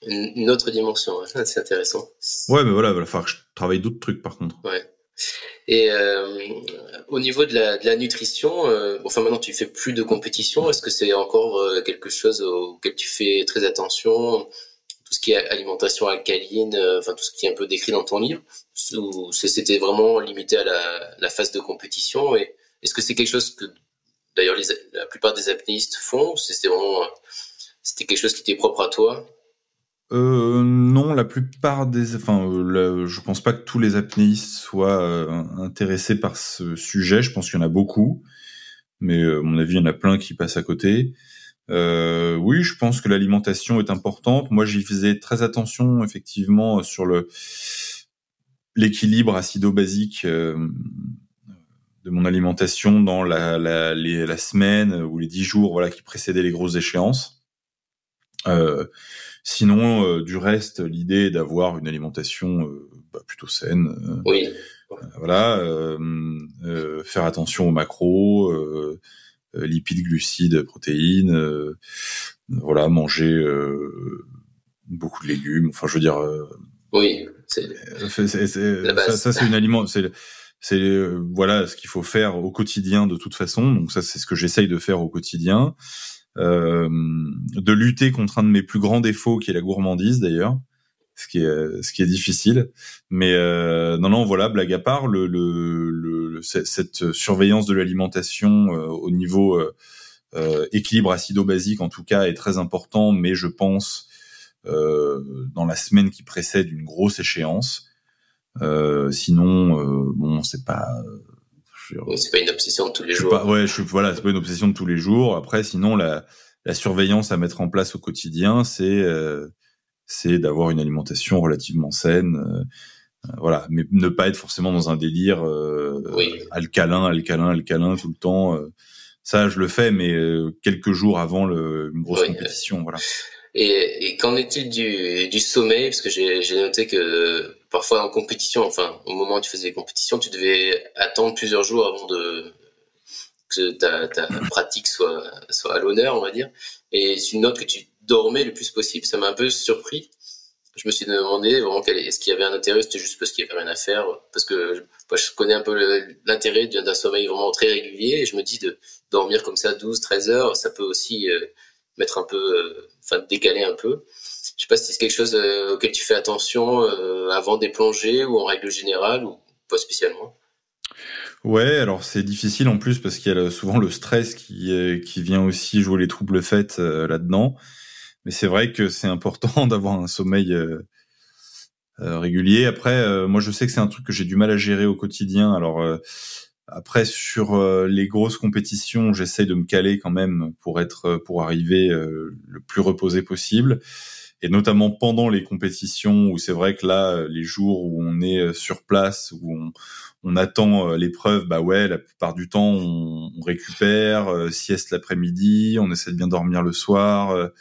une, autre dimension. c'est intéressant. Ouais, mais voilà, il va falloir que je travaille d'autres trucs par contre. Ouais. Et euh, au niveau de la, de la nutrition, euh, enfin maintenant tu fais plus de compétition, est-ce que c'est encore euh, quelque chose auquel tu fais très attention? Tout ce qui est alimentation alcaline, euh, enfin tout ce qui est un peu décrit dans ton livre, ou c'était vraiment limité à la, phase de compétition Et est-ce que c'est quelque chose que d'ailleurs la plupart des apnéistes font C'était vraiment c'était quelque chose qui était propre à toi? Euh, non, la plupart des, enfin, euh, je pense pas que tous les apnéistes soient euh, intéressés par ce sujet. Je pense qu'il y en a beaucoup, mais à mon avis, il y en a plein qui passent à côté. Euh, oui, je pense que l'alimentation est importante. Moi, j'y faisais très attention, effectivement, sur le l'équilibre acido-basique euh, de mon alimentation dans la, la, la, semaine ou les dix jours, voilà, qui précédaient les grosses échéances. Euh, sinon, euh, du reste, l'idée est d'avoir une alimentation euh, bah, plutôt saine. Euh, oui. voilà, faire attention aux macros euh, lipides, glucides, protéines, euh, voilà, manger euh, beaucoup de légumes. Enfin, je veux dire. oui, c'est ça, ça c'est une aliment, c'est c'est voilà ce qu'il faut faire au quotidien de toute façon. Donc ça, c'est ce que j'essaye de faire au quotidien. Euh, de lutter contre un de mes plus grands défauts, qui est la gourmandise d'ailleurs ce qui est ce qui est difficile. Mais euh, non, non, voilà, blague à part, le, le, le cette surveillance de l'alimentation euh, au niveau euh, euh, équilibre acido-basique, en tout cas, est très important. Mais je pense dans la semaine qui précède une grosse échéance. sinon, bon, c'est pas c'est pas une obsession de tous les jours. Pas, ouais, je voilà, c'est pas une obsession de tous les jours. Après, sinon, la, la surveillance à mettre en place au quotidien, c'est c'est d'avoir une alimentation relativement saine. Euh, voilà, mais ne pas être forcément dans un délire euh, alcalin, alcalin, alcalin tout le temps. ça, je le fais, mais quelques jours avant le, une grosse compétition, voilà. Et, et qu'en est-il du, du sommeil Parce que j'ai noté que parfois en compétition, enfin au moment où tu faisais des compétitions, tu devais attendre plusieurs jours avant de que ta, ta pratique soit soit à l'honneur, on va dire. Et c'est une note que tu dormait le plus possible. Ça m'a un peu surpris. Je me suis demandé vraiment est-ce qu'il y avait un intérêt, c'était juste parce qu'il y avait rien à faire, parce que je connais un peu l'intérêt d'un sommeil vraiment très régulier et je me dis de dormir comme ça 12, 13 heures, ça peut aussi euh, mettre un peu, euh, enfin décaler un peu. Je sais pas si c'est quelque chose euh, auquel tu fais attention avant des plongées ou en règle générale ou pas spécialement. Ouais, alors c'est difficile en plus parce qu'il y a souvent le stress qui, qui vient aussi jouer les troubles faits là-dedans. Mais c'est vrai que c'est important d'avoir un sommeil euh, euh, régulier. Après, euh, moi, je sais que c'est un truc que j'ai du mal à gérer au quotidien. Alors après, sur les grosses compétitions, j'essaye de me caler quand même pour être, pour arriver le plus reposé possible. Et notamment pendant les compétitions, où c'est vrai que là, les jours où on est sur place, où on, on attend l'épreuve, bah ouais, la plupart du temps, on, on récupère, sieste l'après-midi, on essaie de bien dormir le soir.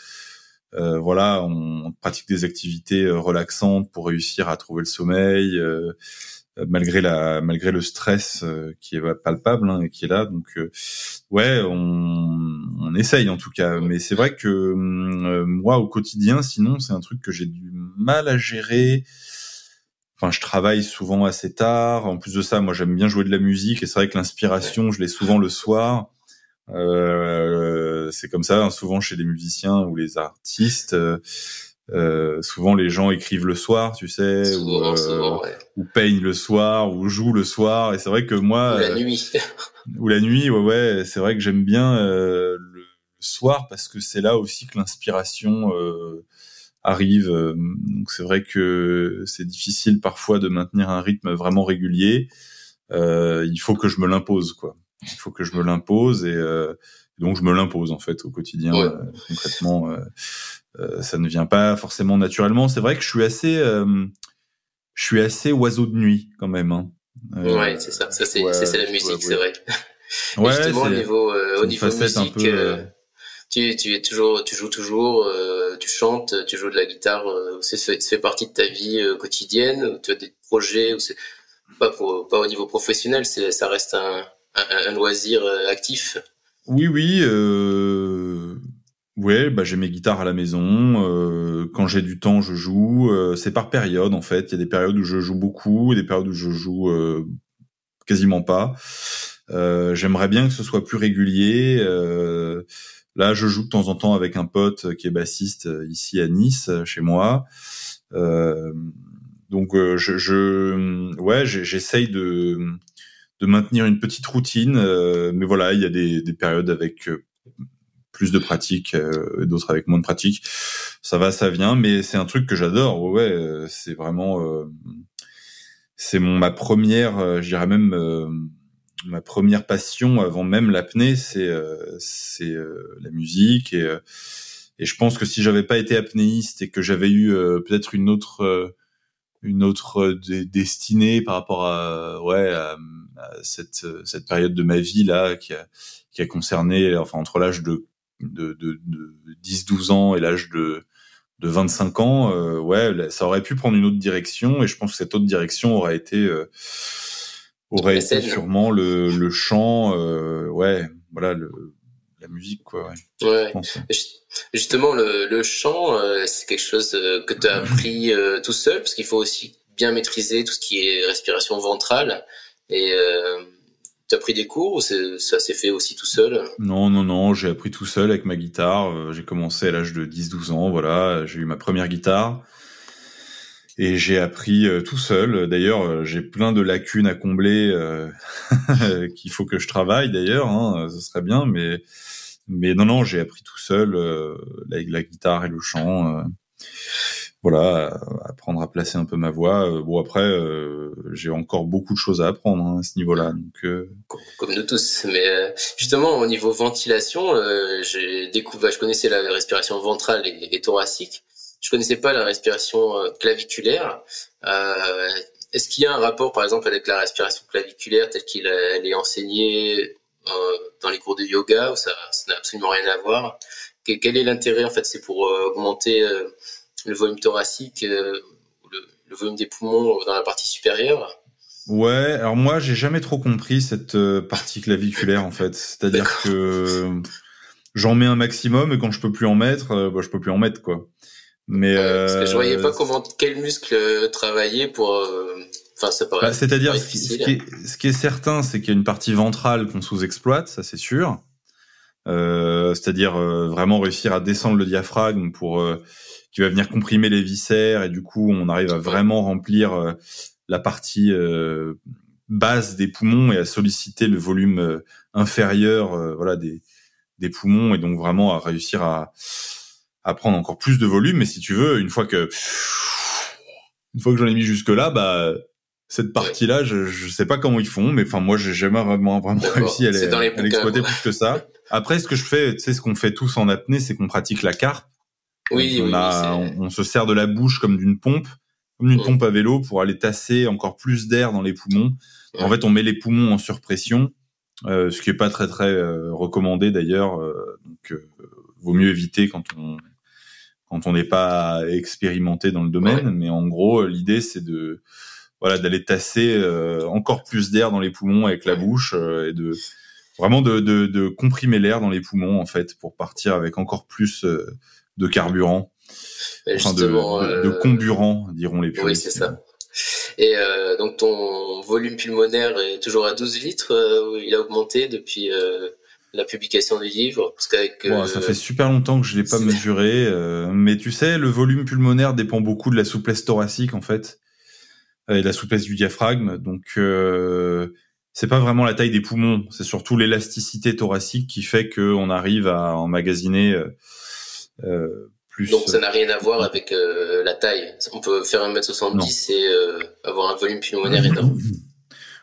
Euh, voilà, on, pratique des activités euh, relaxantes pour réussir à trouver le sommeil, euh, malgré la malgré le stress qui est palpable hein, et qui est là. Donc ouais, on, on, essaye en tout cas. Mais c'est vrai que moi au quotidien, sinon c'est un truc que j'ai du mal à gérer. Enfin, je travaille souvent assez tard. En plus de ça, moi, j'aime bien jouer de la musique et c'est vrai que l'inspiration, je l'ai souvent le soir. Euh, c'est comme ça, hein, souvent chez les musiciens ou les artistes. Euh, euh, souvent les gens écrivent le soir, tu sais, ou, ou, peignent le soir, ou jouent le soir. Et c'est vrai que moi, ou la nuit, ou la nuit, ouais, ouais, c'est vrai que j'aime bien le soir parce que c'est là aussi que l'inspiration arrive. Donc c'est vrai que c'est difficile parfois de maintenir un rythme vraiment régulier. il faut que je me l'impose, quoi. Il faut que je me l'impose et euh, donc je me l'impose en fait au quotidien. Euh, concrètement, euh, ça ne vient pas forcément naturellement. C'est vrai que je suis assez, je suis assez oiseau de nuit quand même. Hein. ouais, c'est ça. Ça c'est la musique, c'est vrai. Ouais, justement au niveau au niveau musique. tu, tu es toujours, tu joues toujours, tu chantes, tu joues de la guitare, c'est fait, partie de ta vie quotidienne. Tu as des projets ou pas pas au niveau professionnel, ça reste un, un, loisir euh, actif Oui, oui. Euh... Ouais, bah j'ai mes guitares à la maison. Euh, quand j'ai du temps, je joue. Euh, c'est par période en fait. Il y a des périodes où je joue beaucoup, et des périodes où je joue euh, quasiment pas. Euh, J'aimerais bien que ce soit plus régulier. là, je joue de temps en temps avec un pote qui est bassiste ici à Nice, chez moi. donc, je, je ouais, j'essaye de de maintenir une petite routine. Euh, mais voilà, il y a des, des périodes avec euh, plus de pratique, euh, d'autres avec moins de pratique. Ça va, ça vient, mais c'est un truc que j'adore. Ouais, ouais c'est vraiment, c'est mon ma première, je dirais même ma première passion avant même l'apnée, c'est c'est la musique et et je pense que si j'avais pas été apnéiste et que j'avais eu peut-être une autre une autre destinée par rapport à ouais à, cette cette période de ma vie là qui a qui a concerné enfin entre l'âge de de, de, de 10-12 ans et l'âge de de 25 ans, euh, ouais, ça aurait pu prendre une autre direction et je pense que cette autre direction aurait été euh, aurait été sûrement le, le chant, euh, ouais, voilà, le, la musique quoi. Ouais. Justement, le, le chant, c'est quelque chose que tu as appris tout seul parce qu'il faut aussi bien maîtriser tout ce qui est respiration ventrale et T'as pris des cours ou ça s'est fait aussi tout seul? Non, non, non, j'ai appris tout seul avec ma guitare. Euh, j'ai commencé à l'âge de 10-12 ans, voilà. J'ai eu ma première guitare. Et j'ai appris euh, tout seul. D'ailleurs, euh, j'ai plein de lacunes à combler qu'il faut que je travaille d'ailleurs. Hein, ce serait bien, mais mais non, non, j'ai appris tout seul avec la guitare et le chant voilà, apprendre à placer un peu ma voix. Euh, bon après, euh, j'ai encore beaucoup de choses à apprendre hein, à ce niveau-là. Donc euh, comme nous tous. Mais justement au niveau ventilation, j'ai découvert, je connaissais la respiration ventrale et, thoracique. Je connaissais pas la respiration claviculaire. Est-ce qu'il y a un rapport, par exemple, avec la respiration claviculaire telle qu'il est enseignée dans les cours de yoga ça n'a absolument rien à voir Quel est l'intérêt en fait C'est pour augmenter le volume thoracique, euh, le, volume des poumons dans la partie supérieure? Ouais, alors moi j'ai jamais trop compris cette euh, partie claviculaire en fait. C'est-à-dire que j'en mets un maximum et quand je peux plus en mettre, euh, bah, je peux plus en mettre quoi. Mais parce que je voyais pas comment quel muscle travailler pour. Enfin. Bah, c'est-à-dire ce, ce, qui est certain, c'est qu'il y a une partie ventrale qu'on sous-exploite, ça c'est sûr. c'est-à-dire vraiment réussir à descendre le diaphragme pour qui va venir comprimer les viscères et du coup on arrive à vraiment remplir euh, la partie euh, basse des poumons et à solliciter le volume euh, inférieur voilà des des poumons et donc vraiment à réussir à à prendre encore plus de volume mais si tu veux une fois que une fois que j'en ai mis jusque là bah cette partie là je je sais pas comment ils font mais enfin moi j'ai jamais vraiment vraiment réussi à l'exploiter plus que ça. Après ce que je fais tu sais ce qu'on fait tous en apnée c'est qu'on pratique la carpe. Oui, on, oui, on, se sert de la bouche comme d'une pompe, comme d'une pompe à vélo pour aller tasser encore plus d'air dans les poumons. En fait, on met les poumons en surpression, euh, ce qui est pas très très euh, recommandé d'ailleurs. Euh, donc, vaut mieux éviter quand on quand on n'est pas expérimenté dans le domaine. Mais en gros, l'idée c'est de voilà d'aller tasser encore plus d'air dans les poumons avec la bouche et de vraiment de, de, de comprimer l'air dans les poumons en fait pour partir avec encore plus de carburant, enfin de, de, euh, comburant, diront les puristes. Oui, c'est ça. Et euh, donc ton volume pulmonaire est toujours à 12 litres, euh, il a augmenté depuis la publication du livre? Parce qu'avec ça fait super longtemps que je l'ai pas mesuré mais tu sais le volume pulmonaire dépend beaucoup de la souplesse thoracique en fait et la souplesse du diaphragme donc c'est pas vraiment la taille des poumons c'est surtout l'élasticité thoracique qui fait qu'on arrive à emmagasiner euh, plus, Donc ça n'a rien à voir avec euh, la taille. On peut faire 1m70 et euh, avoir un volume pulmonaire énorme.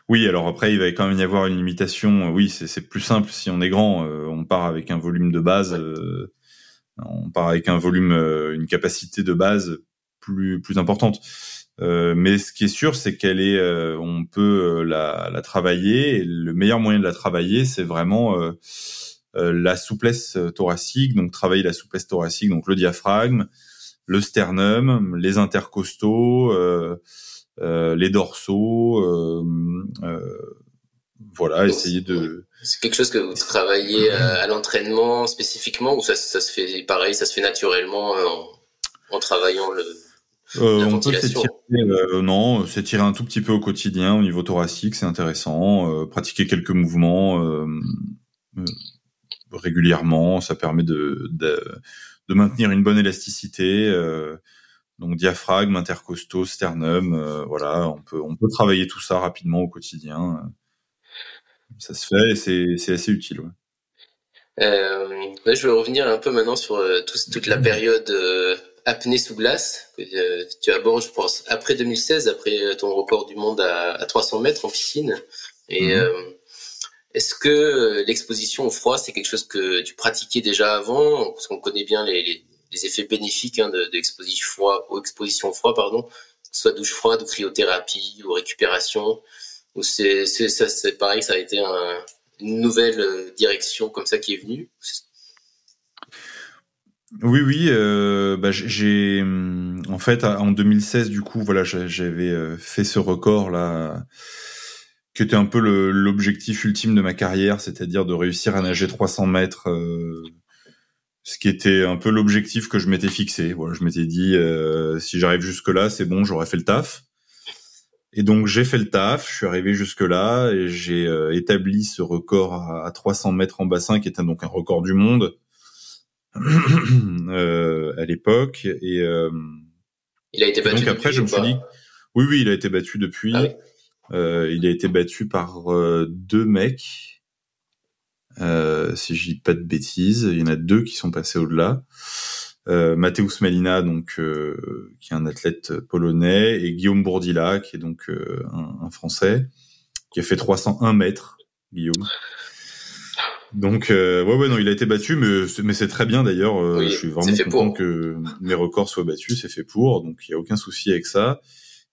Oui, alors après, il va quand même y avoir une limitation. Oui, c'est plus simple si on est grand. on part avec un volume de base. on part avec un volume, une capacité de base plus plus importante. Mais ce qui est sûr, c'est qu'elle est, on peut la, la, travailler. Et le meilleur moyen de la travailler, c'est vraiment euh, la souplesse euh, thoracique, donc travailler la souplesse thoracique, donc le diaphragme, le sternum, les intercostaux, euh, les dorsaux, voilà, essayer de. C'est quelque chose que vous travaillez à l'entraînement spécifiquement ou ça, ça, se fait pareil, ça se fait naturellement en, travaillant le. Euh, on peut s'étirer, euh, non, s'étirer un tout petit peu au quotidien au niveau thoracique, c'est intéressant. pratiquer quelques mouvements, régulièrement. Ça permet de, de, de maintenir une bonne élasticité. Euh, donc diaphragme, intercostaux, sternum, euh, voilà, on peut on peut travailler tout ça rapidement au quotidien. Ça se fait et c'est c'est assez utile. Ouais. Euh, je vais revenir un peu maintenant sur euh, toute la période euh, apnée sous glace que tu abordes, je pense, après 2016, après ton record du monde à, à 300 mètres en piscine. Et mmh Est-ce que l'exposition au froid, c'est quelque chose que tu pratiquais déjà avant? Parce qu'on connaît bien les, effets bénéfiques hein, de, l'exposition froid, ou exposition au froid, pardon, soit douche froide, ou cryothérapie, ou récupération. Ou c'est, c'est, pareil, ça a été une nouvelle direction comme ça qui est venue? Oui, oui. Euh, bah, j'ai en fait en 2016 du coup voilà j'avais euh, fait ce record là qui était un peu l'objectif ultime de ma carrière, c'est-à-dire de réussir à nager 300 mètres, euh, ce qui était un peu l'objectif que je m'étais fixé. Voilà, je m'étais dit si j'arrive jusque là, c'est bon, j'aurais fait le taf. Et donc j'ai fait le taf, je suis arrivé jusque là et j'ai établi ce record à, à 300 mètres en bassin qui était donc un record du monde euh, à l'époque. Et euh, il a été battu. Donc après, je me suis dit, oui, oui, il a été battu depuis. Ah euh, il a été battu par deux mecs. si je dis pas de bêtises, il y en a deux qui sont passés au-delà. Euh, Mateusz Malina, donc qui est un athlète polonais, et Guillaume Bourdila, qui est donc un, un, Français, qui a fait 301 mètres. Guillaume. Donc euh, ouais ouais non il a été battu mais mais c'est très bien d'ailleurs euh, je suis vraiment content que mes records soient battus c'est fait pour donc il y a aucun souci avec ça.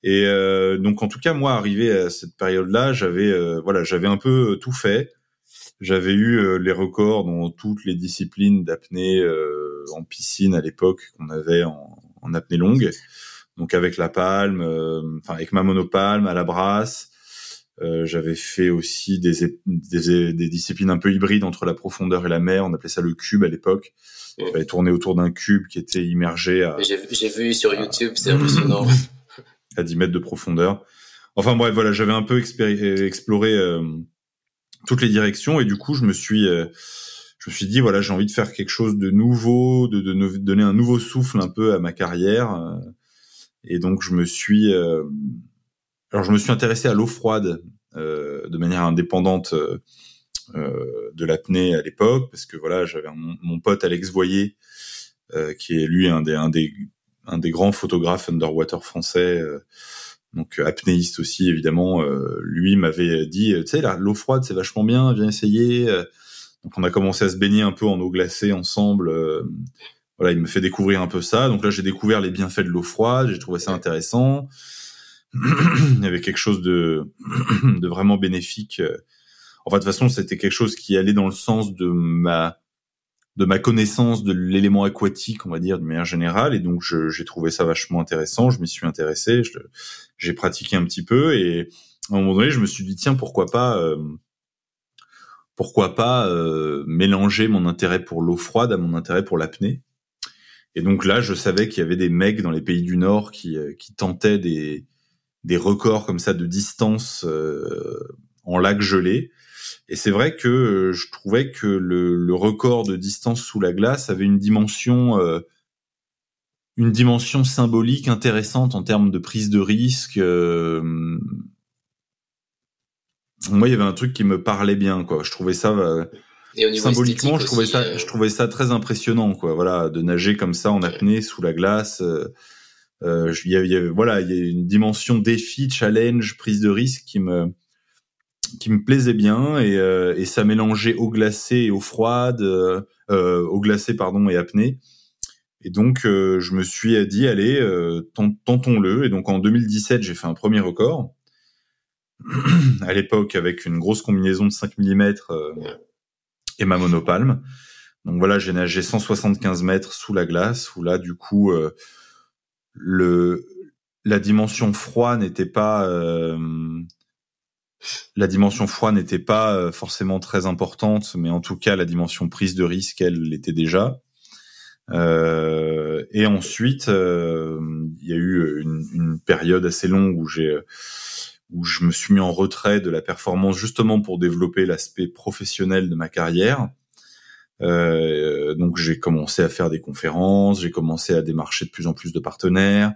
Et euh, donc en tout cas moi arrivé à cette période là j'avais euh, voilà j'avais un peu tout fait. J'avais eu euh, les records dans toutes les disciplines d'apnée en piscine à l'époque qu'on avait en, en, apnée longue. Donc avec la palme enfin avec ma monopalme à la brasse euh, j'avais fait aussi des, des, des, disciplines un peu hybrides entre la profondeur et la mer. On appelait ça le cube à l'époque. Il fallait tourner autour d'un cube qui était immergé à. J'ai vu sur YouTube, c'est impressionnant. à 10 mètres de profondeur. Enfin bref, voilà, j'avais un peu exploré euh, toutes les directions et du coup, je me suis, euh, je me suis dit voilà, j'ai envie de faire quelque chose de nouveau, de, de, donner un nouveau souffle un peu à ma carrière. et donc, je me suis alors je me suis intéressé à l'eau froide euh, de manière indépendante euh, de l'apnée à l'époque parce que voilà j'avais mon, pote Alex Voyer euh, qui est lui un des grands photographes underwater français donc apnéiste aussi évidemment lui m'avait dit tu sais l'eau froide c'est vachement bien viens essayer donc on a commencé à se baigner un peu en eau glacée ensemble voilà il me fait découvrir un peu ça. Donc là j'ai découvert les bienfaits de l'eau froide j'ai trouvé ça intéressant il y avait quelque chose de, de vraiment bénéfique. Enfin, de toute façon, c'était quelque chose qui allait dans le sens de ma de ma connaissance de l'élément aquatique, on va dire, de manière générale. Et donc, j'ai trouvé ça vachement intéressant. Je m'y suis intéressé. J'ai pratiqué un petit peu. Et à un moment donné, je me suis dit, tiens, pourquoi pas, euh, pourquoi pas euh, mélanger mon intérêt pour l'eau froide à mon intérêt pour l'apnée. Et donc là, je savais qu'il y avait des mecs dans les pays du Nord qui, euh, qui tentaient des, des records comme ça de distance euh, en lac gelé. Et c'est vrai que euh, je trouvais que le, record de distance sous la glace avait une dimension, euh, une dimension symbolique intéressante en termes de prise de risque. moi, il y avait un truc qui me parlait bien, quoi. Je trouvais ça symboliquement, je trouvais ça, je trouvais ça très impressionnant, quoi. Voilà, de nager comme ça en apnée sous la glace. Euh, y, a, voilà, il y a une dimension défi, challenge, prise de risque qui me qui me plaisait bien et, euh, ça mélangeait eau glacée et eau froide, euh, eau glacée pardon et apnée. Et donc je me suis dit allez tentons-le. Et donc en 2017 j'ai fait un premier record. à l'époque avec une grosse combinaison de 5 mm et ma monopalme. Donc voilà, j'ai nagé 175 mètres sous la glace, où là, du coup, la dimension froid n'était pas euh, la dimension froid n'était pas euh, forcément très importante, mais en tout cas la dimension prise de risque, elle l'était déjà. Euh, et ensuite, euh, il y a eu une, une, période assez longue où j'ai où je me suis mis en retrait de la performance justement pour développer l'aspect professionnel de ma carrière. Euh, donc j'ai commencé à faire des conférences, j'ai commencé à démarcher de plus en plus de partenaires,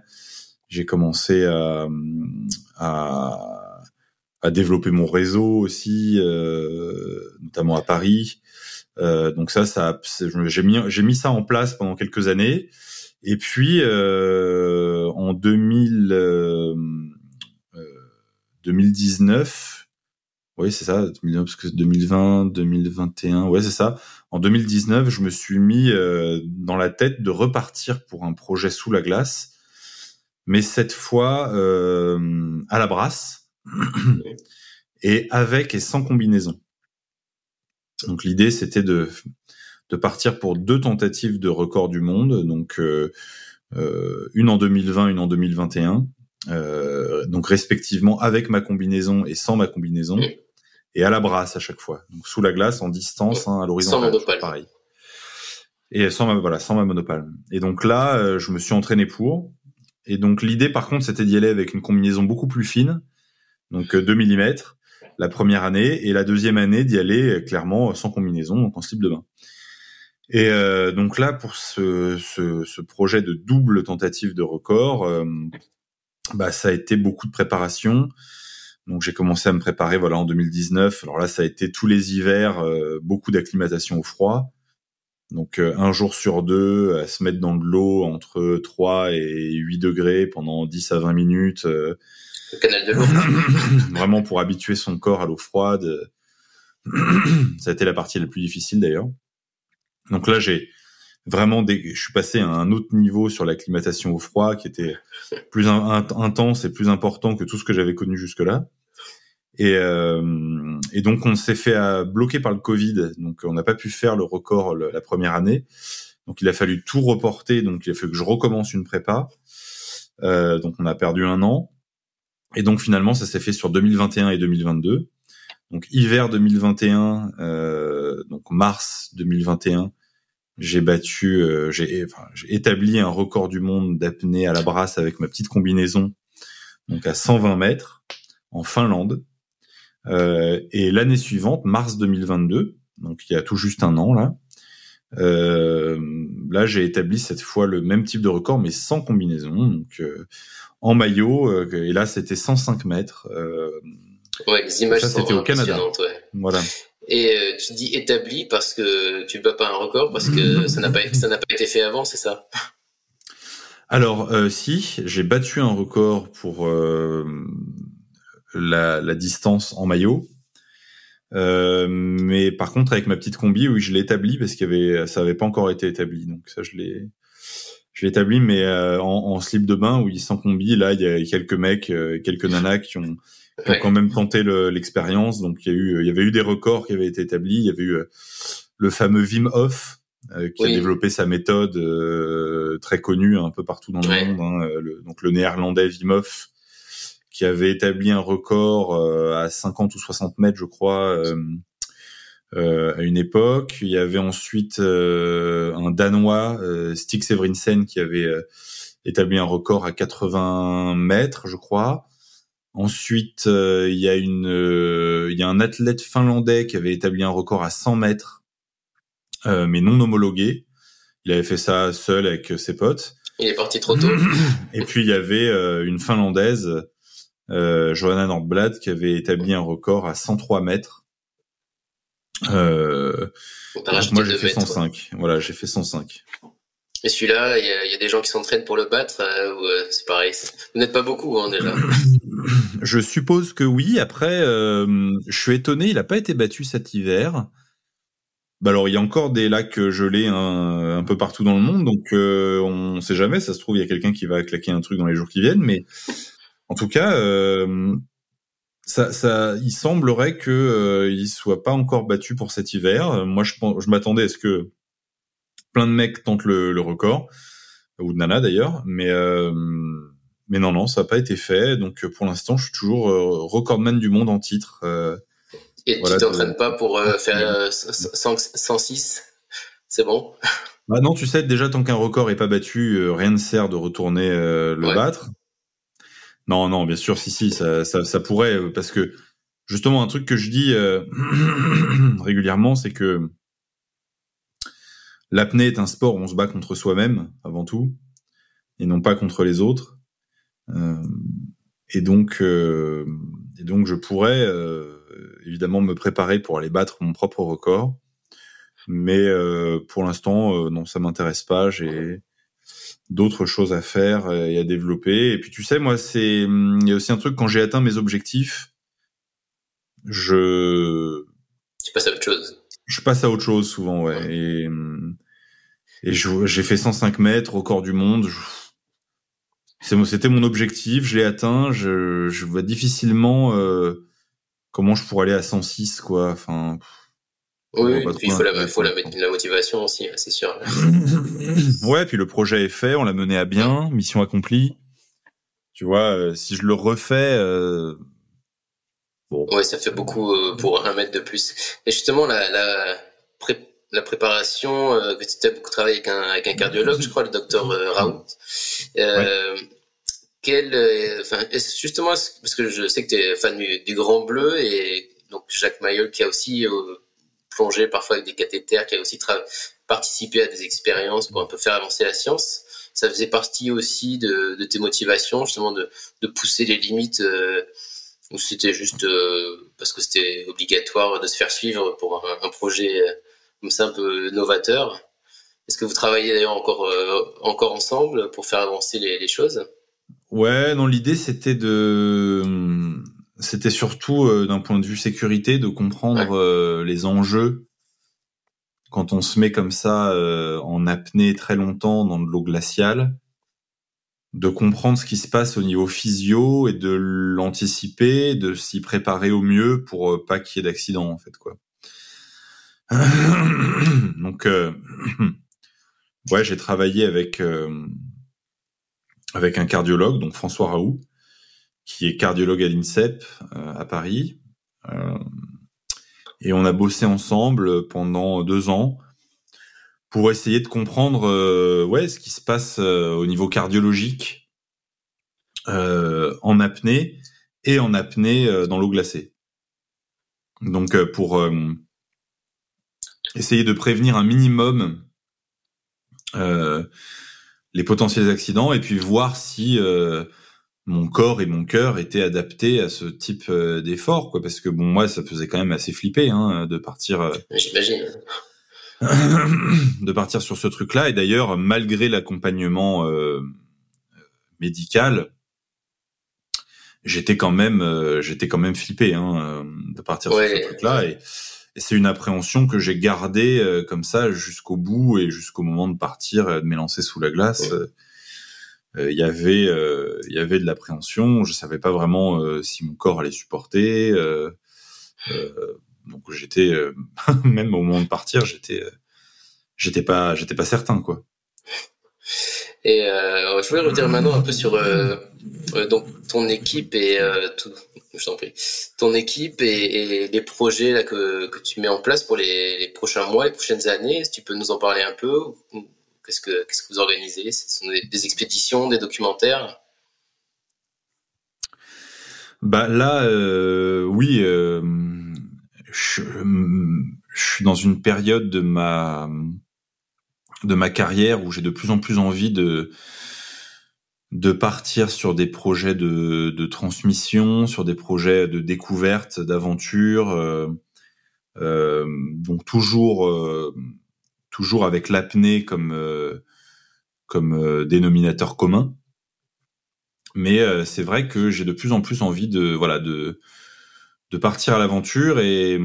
j'ai commencé à, à, à, développer mon réseau aussi, euh, notamment à Paris. Euh, donc ça, ça, j'ai mis, j'ai mis ça en place pendant quelques années. Et puis euh, en 2000, 2019, oui, c'est ça, parce que 2020, 2021, ouais, c'est ça. En 2019, je me suis mis euh, dans la tête de repartir pour un projet sous la glace, mais cette fois euh, à la brasse. Et avec et sans combinaison. Donc l'idée, c'était de de partir pour deux tentatives de record du monde, donc euh, une en 2020, une en 2021. Euh, donc respectivement avec ma combinaison et sans ma combinaison et à la brasse à chaque fois. Donc sous la glace, en distance, hein, à l'horizon. Sans monopale. Pareil. Et sans ma, voilà, sans ma monopale. Et donc là, euh, je me suis entraîné pour. Et donc l'idée, par contre, c'était d'y aller avec une combinaison beaucoup plus fine, donc 2 euh, mm, la première année, et la deuxième année d'y aller euh, clairement sans combinaison, donc en slip de bain. Et euh, donc là, pour ce, ce, ce, projet de double tentative de record, euh, bah, ça a été beaucoup de préparation. Donc j'ai commencé à me préparer voilà en 2019. Alors là ça a été tous les hivers euh, beaucoup d'acclimatation au froid. Donc euh, un jour sur deux à se mettre dans de l'eau entre 3 et 8 degrés pendant 10 à 20 minutes. Euh, Le canal de l'eau. vraiment pour habituer son corps à l'eau froide. ça a été la partie la plus difficile d'ailleurs. Donc là j'ai vraiment je suis passé à un autre niveau sur l'acclimatation au froid qui était plus intense et plus important que tout ce que j'avais connu jusque-là. Et, euh, et donc on s'est fait à, bloquer par le Covid, donc on n'a pas pu faire le record la première année. Donc il a fallu tout reporter, donc il a fallu que je recommence une prépa. Euh, donc on a perdu un an. Et donc finalement ça s'est fait sur 2021 et 2022. Donc hiver 2021, euh, donc mars 2021, j'ai battu, euh, j'ai enfin, établi un record du monde d'apnée à la brasse avec ma petite combinaison, donc à 120 mètres en Finlande. Euh, et l'année suivante, mars 2022, donc il y a tout juste un an là, euh, là j'ai établi cette fois le même type de record mais sans combinaison, donc euh, en maillot. Euh, et là c'était 105 mètres. ouais, les images ça c'était au Canada. Ouais. Voilà. Et euh, tu dis établi parce que tu ne bats pas un record parce que ça n'a pas ça pas été fait avant, c'est ça? Alors euh, si, j'ai battu un record pour euh, la, distance en maillot. Mais par contre avec ma petite combi, oui, je l'ai établi parce y avait ça avait pas encore été établi, donc ça je l'ai je l'ai établi, mais en, en, slip de bain, oui, sans combi, là, il y a quelques mecs, quelques nanas qui ont, ont quand même tenté l'expérience. Donc il y a eu, il y avait eu des records qui avaient été établis. Il y avait eu euh, le fameux Wim Hof euh, qui oui. a développé sa méthode euh, très connue un peu partout dans le Ouais. monde. Hein, le- donc le néerlandais Wim Hof qui avait établi un record euh, à 50 ou 60 mètres, je crois, euh, euh, à une époque. Il y avait ensuite euh, un Danois, euh, Stig Severinsen, qui avait euh, établi un record à 80 mètres, je crois. Ensuite, euh, il y a une, euh, il y a un athlète finlandais qui avait établi un record à 100 mètres, euh, mais non homologué. Il avait fait ça seul avec ses potes. Il est parti trop tôt. Et puis il y avait euh, une finlandaise, euh, Johanna Nordblad, qui avait établi un record à 103 mètres. Euh, moi j'ai fait mètres. 105. Voilà, j'ai fait 105. Et celui-là, il y, y a des gens qui s'entraînent pour le battre euh, euh, c'est pareil. Vous n'êtes pas beaucoup hein, déjà. Je suppose que oui. Après, euh, je suis étonné, il n'a pas été battu cet hiver. Bah alors, il y a encore des lacs gelés un, un peu partout dans le monde, donc euh, on sait jamais. Ça se trouve, il y a quelqu'un qui va claquer un truc dans les jours qui viennent, mais en tout cas, euh, ça, ça, il semblerait que euh, soit pas encore battu pour cet hiver. Moi, je, je m'attendais à ce que plein de mecs tentent le, le record ou de nana d'ailleurs, mais euh, mais non, non, ça n'a pas été fait. Donc euh, pour l'instant, je suis toujours euh, recordman du monde en titre. Euh, Et Voilà, tu t'entraînes pas pour faire euh, 100 106 C'est bon? Bah non, tu sais, déjà tant qu'un record est pas battu, rien ne sert de retourner le Ouais. battre. Non, non, bien sûr, si, si, ça, ça, ça pourrait, parce que justement, un truc que je dis euh, régulièrement, c'est que l'apnée est un sport où on se bat contre soi-même avant tout, et non pas contre les autres. Euh, et donc, euh, et donc, je pourrais euh, évidemment me préparer pour aller battre mon propre record. Mais pour l'instant, non, ça m'intéresse pas. J'ai d'autres choses à faire et à développer. Et puis tu sais, moi, c'est il y a aussi un truc quand j'ai atteint mes objectifs. je. Tu passes à autre chose. Je passe à autre chose souvent, ouais. Et, et j'ai fait 105 mètres corps du monde. C'était mon objectif, je l'ai atteint. Je, je vois difficilement euh, comment je pourrais aller à 106, quoi. Enfin. Oui, puis il faut, la, faut la, la, motivation aussi, c'est sûr. ouais, puis le projet est fait, on l'a mené à bien, mission accomplie. Tu vois, euh, si je le refais, euh, bon. Ouais, ça fait beaucoup euh, pour un mètre de plus. Et justement, la, la, la préparation, euh, que tu as beaucoup travaillé avec un, avec un cardiologue, je crois, le docteur Raoult. Euh, quel, enfin, justement, parce que je sais que tu es fan du, du, Grand Bleu et donc Jacques Mayol qui a aussi plongé parfois avec des cathéters, qui a aussi participé à des expériences pour un peu faire avancer la science. Ça faisait partie aussi de, de tes motivations, justement, de, de pousser les limites, euh, ou c'était juste euh, parce que c'était obligatoire de se faire suivre pour un, un, projet euh, comme ça un peu novateur. Est-ce que vous travaillez d'ailleurs encore, euh, encore ensemble pour faire avancer les, les choses? Ouais, non, l'idée c'était de c'était surtout euh, d'un point de vue sécurité de comprendre euh, les enjeux quand on se met comme ça euh, en apnée très longtemps dans de l'eau glaciale, de comprendre ce qui se passe au niveau physio et de l'anticiper, de s'y préparer au mieux pour pas qu'il y ait d'accident en fait quoi. Donc ouais, j'ai travaillé avec avec un cardiologue, donc François Raoult, qui est cardiologue à l'INSEP euh, à Paris. Euh, et on a bossé ensemble pendant deux ans pour essayer de comprendre euh, ouais, ce qui se passe au niveau cardiologique en apnée et en apnée dans l'eau glacée. Donc pour essayer de prévenir un minimum les potentiels accidents et puis voir si mon corps et mon cœur étaient adaptés à ce type euh, d'effort, quoi. Parce que bon, moi, ça faisait quand même assez flipper, hein, de partir. Euh, J'imagine. de partir sur ce truc-là. Et d'ailleurs, malgré l'accompagnement euh, médical, j'étais quand même, j'étais quand même flippé, hein, de partir sur ce truc-là. Et, et c'est une appréhension que j'ai gardée comme ça jusqu'au bout et jusqu'au moment de partir, de m'élancer sous la glace. Euh, il y avait euh, il y avait de l'appréhension. Je savais pas vraiment euh, si mon corps allait supporter. donc j'étais même au moment de partir, j'étais j'étais pas j'étais pas certain quoi. Et euh, je voulais revenir maintenant un peu sur euh, donc ton équipe et euh, tout, je t'en prie, ton équipe et, les projets là que, que tu mets en place pour les, prochains mois, les prochaines années. Si tu peux nous en parler un peu, Qu'est-ce que, que vous organisez? Ce sont des, expéditions, des documentaires? Bah là, euh, oui, euh, je, je, suis dans une période de ma de ma carrière où j'ai de plus en plus envie de de partir sur des projets de, de transmission, sur des projets de découverte, d'aventure. Euh, euh donc toujours euh, toujours avec l'apnée comme euh, comme euh, dénominateur commun. Mais euh, c'est vrai que j'ai de plus en plus envie de voilà de de partir à l'aventure et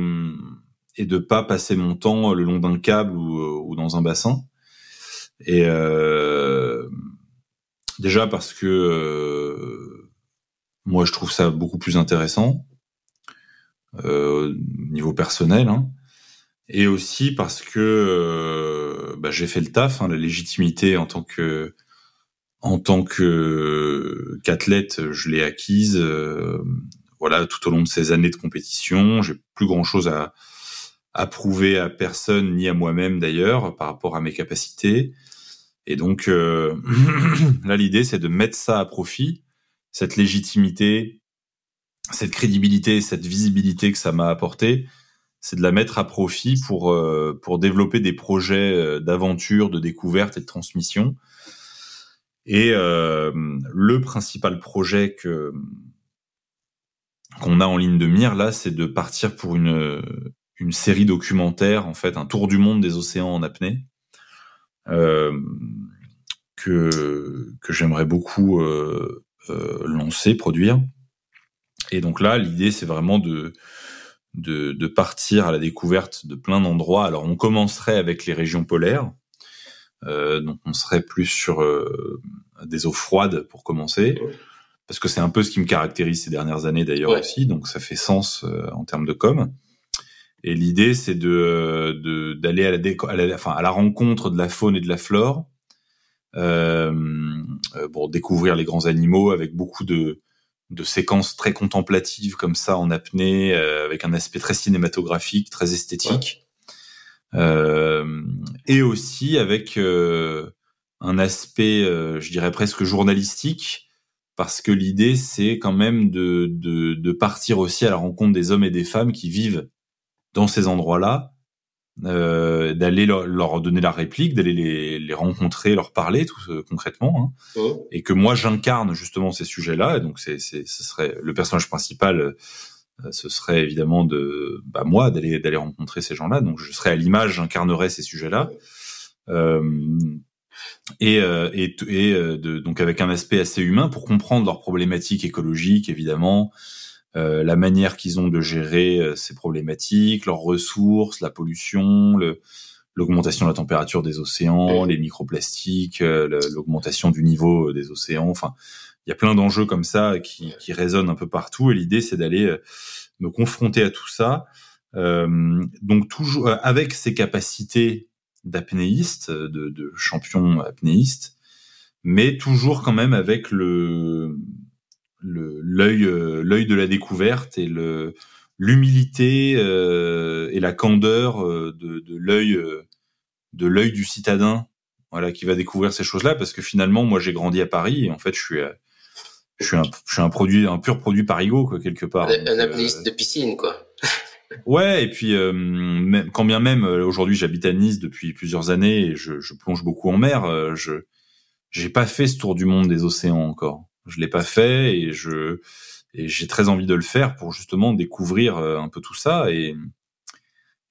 et de pas passer mon temps le long d'un câble ou, ou dans un bassin. Et déjà parce que euh, moi je trouve ça beaucoup plus intéressant euh, niveau personnel. Hein et aussi parce que euh, bah, j'ai fait le taf, hein, la légitimité en tant que en tant que qu'athlète, je l'ai acquise. Euh, voilà, tout au long de ces années de compétition, j'ai plus grand chose à, à prouver à personne ni à moi-même d'ailleurs par rapport à mes capacités. Et donc euh, là, l'idée c'est de mettre ça à profit, cette légitimité, cette crédibilité, cette visibilité que ça m'a apporté c'est de la mettre à profit pour euh, pour développer des projets euh, d'aventure, de découverte et de transmission. Et euh, le principal projet que qu'on a en ligne de mire là, c'est de partir pour une une série documentaire, en fait, un tour du monde des océans en apnée, que que j'aimerais beaucoup euh, lancer, produire. Et donc là, l'idée, c'est vraiment de de, de partir à la découverte de plein d'endroits. Alors on commencerait avec les régions polaires, euh, donc on serait plus sur euh, des eaux froides pour commencer, parce que c'est un peu ce qui me caractérise ces dernières années d'ailleurs aussi, donc ça fait sens euh, en termes de com. Et l'idée c'est de d'aller à la, à la, enfin, à la rencontre de la faune et de la flore euh, pour découvrir les grands animaux avec beaucoup de de séquences très contemplatives comme ça en apnée, avec un aspect très cinématographique, très esthétique. Euh, et aussi avec euh, un aspect, euh, je dirais presque journalistique, parce que l'idée c'est quand même de, de, de, partir aussi à la rencontre des hommes et des femmes qui vivent dans ces endroits-là, euh, d'aller leur, leur, donner la réplique, d'aller les, les, rencontrer, leur parler tout concrètement, hein, et que moi j'incarne justement ces sujets-là, et donc c'est, ce serait le personnage principal euh, ce serait évidemment de bah, moi d'aller d'aller rencontrer ces gens-là. Donc je serais à l'image, j'incarnerais ces sujets-là. Euh, et, euh, et, et euh, de, donc avec un aspect assez humain pour comprendre leurs problématiques écologiques évidemment, euh, la manière qu'ils ont de gérer ces problématiques, leurs ressources, la pollution, l'augmentation de la température des océans, les microplastiques, l'augmentation du niveau des océans. Enfin, il y a plein d'enjeux comme ça qui, qui résonnent un peu partout. Et l'idée, c'est d'aller euh, me confronter à tout ça. Euh, donc toujours euh, avec ses capacités d'apnéiste, de, de, champion apnéiste, mais toujours quand même avec le l'œil l'œil de la découverte et le l'humilité euh, et la candeur de, de l'œil de l'œil du citadin voilà qui va découvrir ces choses-là parce que finalement moi j'ai grandi à Paris et en fait je suis je suis un, je suis un produit, un pur produit parigo, quoi, quelque part. Un, un apnéiste de piscine, quoi. ouais, et puis euh, même, quand bien même euh, aujourd'hui j'habite à Nice depuis plusieurs années et je, je plonge beaucoup en mer, euh, je j'ai pas fait ce tour du monde des océans encore. Je l'ai pas fait et je et j'ai très envie de le faire pour justement découvrir un peu tout ça et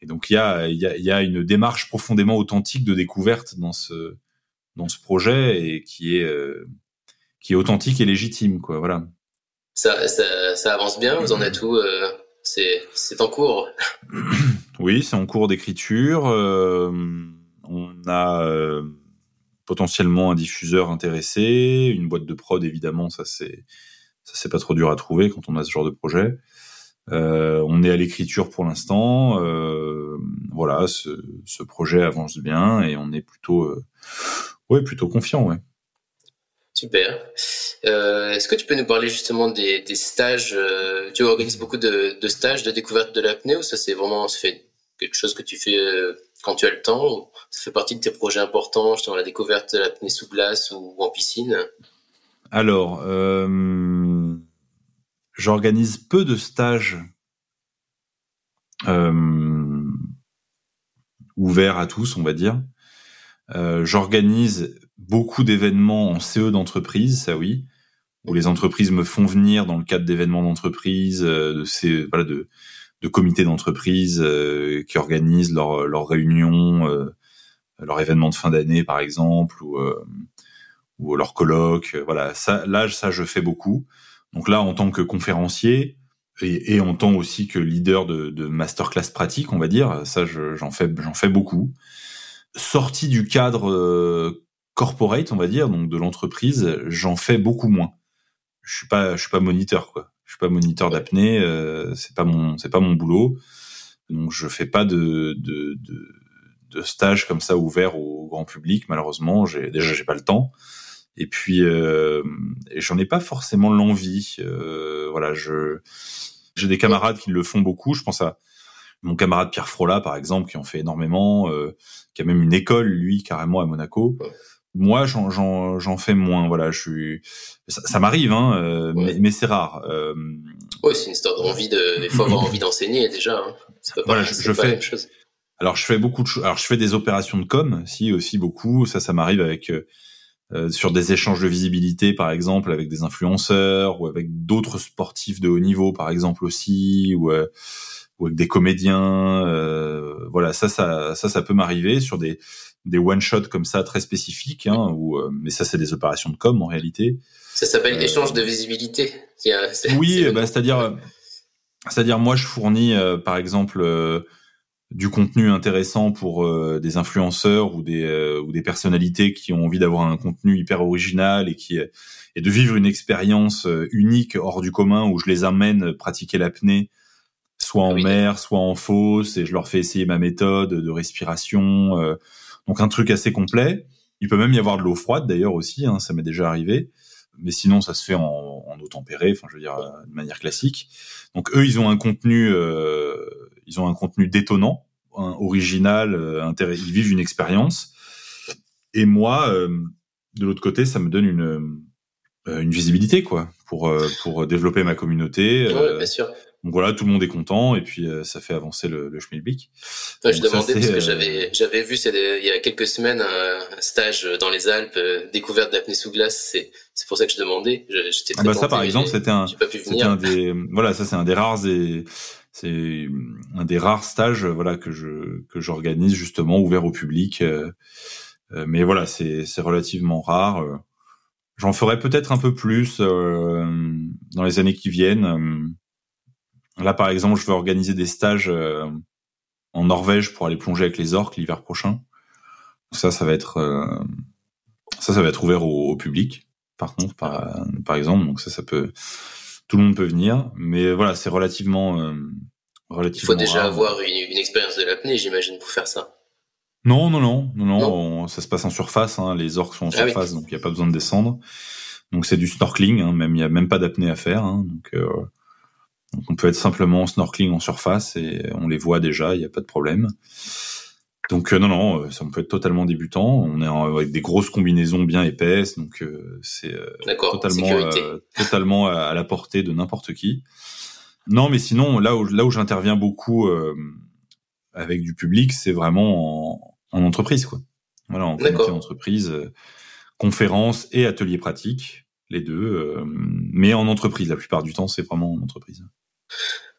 et donc il y a il y a, y a une démarche profondément authentique de découverte dans ce dans ce projet et qui est qui est authentique et légitime, quoi. Voilà. Ça, ça, ça avance bien. Vous en êtes où euh, C'est c'est en cours. Oui, c'est en cours d'écriture. Euh, on a euh, potentiellement un diffuseur intéressé, une boîte de prod évidemment. Ça c'est ça c'est pas trop dur à trouver quand on a ce genre de projet. Euh, on est à l'écriture pour l'instant. Euh, voilà, ce, ce, projet avance bien et on est plutôt, euh, ouais, plutôt confiant, ouais. Super. Euh, Est-ce que tu peux nous parler justement des, stages Tu organises beaucoup de, stages de découverte de l'apnée ou ça c'est vraiment fait quelque chose que tu fais quand tu as le temps ça fait partie de tes projets importants, justement la découverte de l'apnée sous glace ou, en piscine Alors, euh, j'organise peu de stages euh, ouverts à tous, on va dire. j'organise beaucoup d'événements en CE d'entreprise, ça oui, où les entreprises me font venir dans le cadre d'événements d'entreprise, euh, de ces voilà de, de comités d'entreprise euh, qui organisent leurs leur réunions, euh, leur événement de fin d'année par exemple, ou ou leur colloque. Voilà, ça là ça je fais beaucoup. Donc là en tant que conférencier et, et en tant aussi que leader de, de masterclass pratique, on va dire, ça j'en fais j'en fais beaucoup. Sorti du cadre corporate, on va dire, donc de l'entreprise, j'en fais beaucoup moins. Je suis pas, je suis pas moniteur, quoi. Suis pas moniteur d'apnée, euh, c'est pas mon, c'est pas mon boulot. Donc je fais pas de, de, de, de stage comme ça ouvert au grand public, malheureusement. J'ai déjà j'ai pas le temps. Et puis euh, j'en ai pas forcément l'envie. Euh, voilà, je j'ai des camarades qui le font beaucoup. Je pense à mon camarade Pierre Frola, par exemple, qui en fait énormément, euh, qui a même une école, lui, carrément à Monaco moi j'en fais moins voilà je suis ça, ça m'arrive hein euh, mais, mais c'est rare euh... ouais c'est une histoire d'envie de il faut avoir envie d'enseigner déjà hein. pas voilà je, je fais alors je fais beaucoup de choses alors je fais des opérations de com si aussi beaucoup. Ça ça m'arrive avec euh, euh sur des échanges de visibilité par exemple avec des influenceurs ou avec d'autres sportifs de haut niveau par exemple aussi ou euh, ou avec des comédiens euh, voilà ça ça ça ça peut m'arriver sur des des one shot comme ça très spécifiques, hein, où, euh, mais ça c'est des opérations de com en réalité. Ça s'appelle euh, échange de visibilité. oui, bah, c'est-à-dire, C'est-à-dire, moi, je fournis, par exemple, du contenu intéressant pour des influenceurs ou des ou des personnalités qui ont envie d'avoir un contenu hyper original et qui et de vivre une expérience unique hors du commun où je les amène pratiquer l'apnée soit en mer, soit en fosse, et je leur fais essayer ma méthode de respiration. Euh, donc un truc assez complet. Il peut même y avoir de l'eau froide d'ailleurs aussi, hein, ça m'est déjà arrivé. Mais sinon, ça se fait en, en eau tempérée, enfin je veux dire de manière classique. Donc eux, ils ont un contenu, euh, ils ont un contenu détonnant, original, euh, ils vivent une expérience. Et moi, euh, de l'autre côté, ça me donne une une visibilité quoi pour pour développer ma communauté. Ouais, bien sûr. Donc voilà, tout le monde est content et puis euh, ça fait avancer le, le schmilblick. je demandais parce que euh, j'avais j'avais vu il y a quelques semaines un, stage dans les Alpes euh, découverte d'apnée sous glace. C'est c'est pour ça que je demandais. J'étais ah bah ça par exemple c'était un c'était un des voilà ça c'est un des rares et c'est un des rares stages voilà que je que j'organise justement ouvert au public. mais voilà c'est c'est relativement rare. J'en ferai peut-être un peu plus dans les années qui viennent Là, par exemple, je veux organiser des stages euh, en Norvège pour aller plonger avec les orques l'hiver prochain. Ça, ça va être euh, ça, ça va être ouvert au, public. Par contre, par, par exemple, donc ça, ça peut tout le monde peut venir, mais voilà, c'est relativement euh, relativement. Il faut déjà avoir une, une expérience de l'apnée, j'imagine, pour faire ça. Non, non, non, non, non, ça se passe en surface. Hein, les orques sont en ah surface, donc il n'y a pas besoin de descendre. Donc c'est du snorkeling, hein, même il n'y a même pas d'apnée à faire. Hein, donc euh, donc on peut être simplement en snorkeling en surface et on les voit déjà, il n'y a pas de problème. Donc euh, non, non, euh, ça peut être totalement débutant. On est avec des grosses combinaisons bien épaisses, donc euh, c'est totalement, totalement à, la portée de n'importe qui. Non, mais sinon là où là où j'interviens beaucoup avec du public, c'est vraiment en, en, entreprise, quoi. Voilà, en comité d'entreprise, conférence et atelier pratique les deux, mais en entreprise. La plupart du temps, c'est vraiment en entreprise.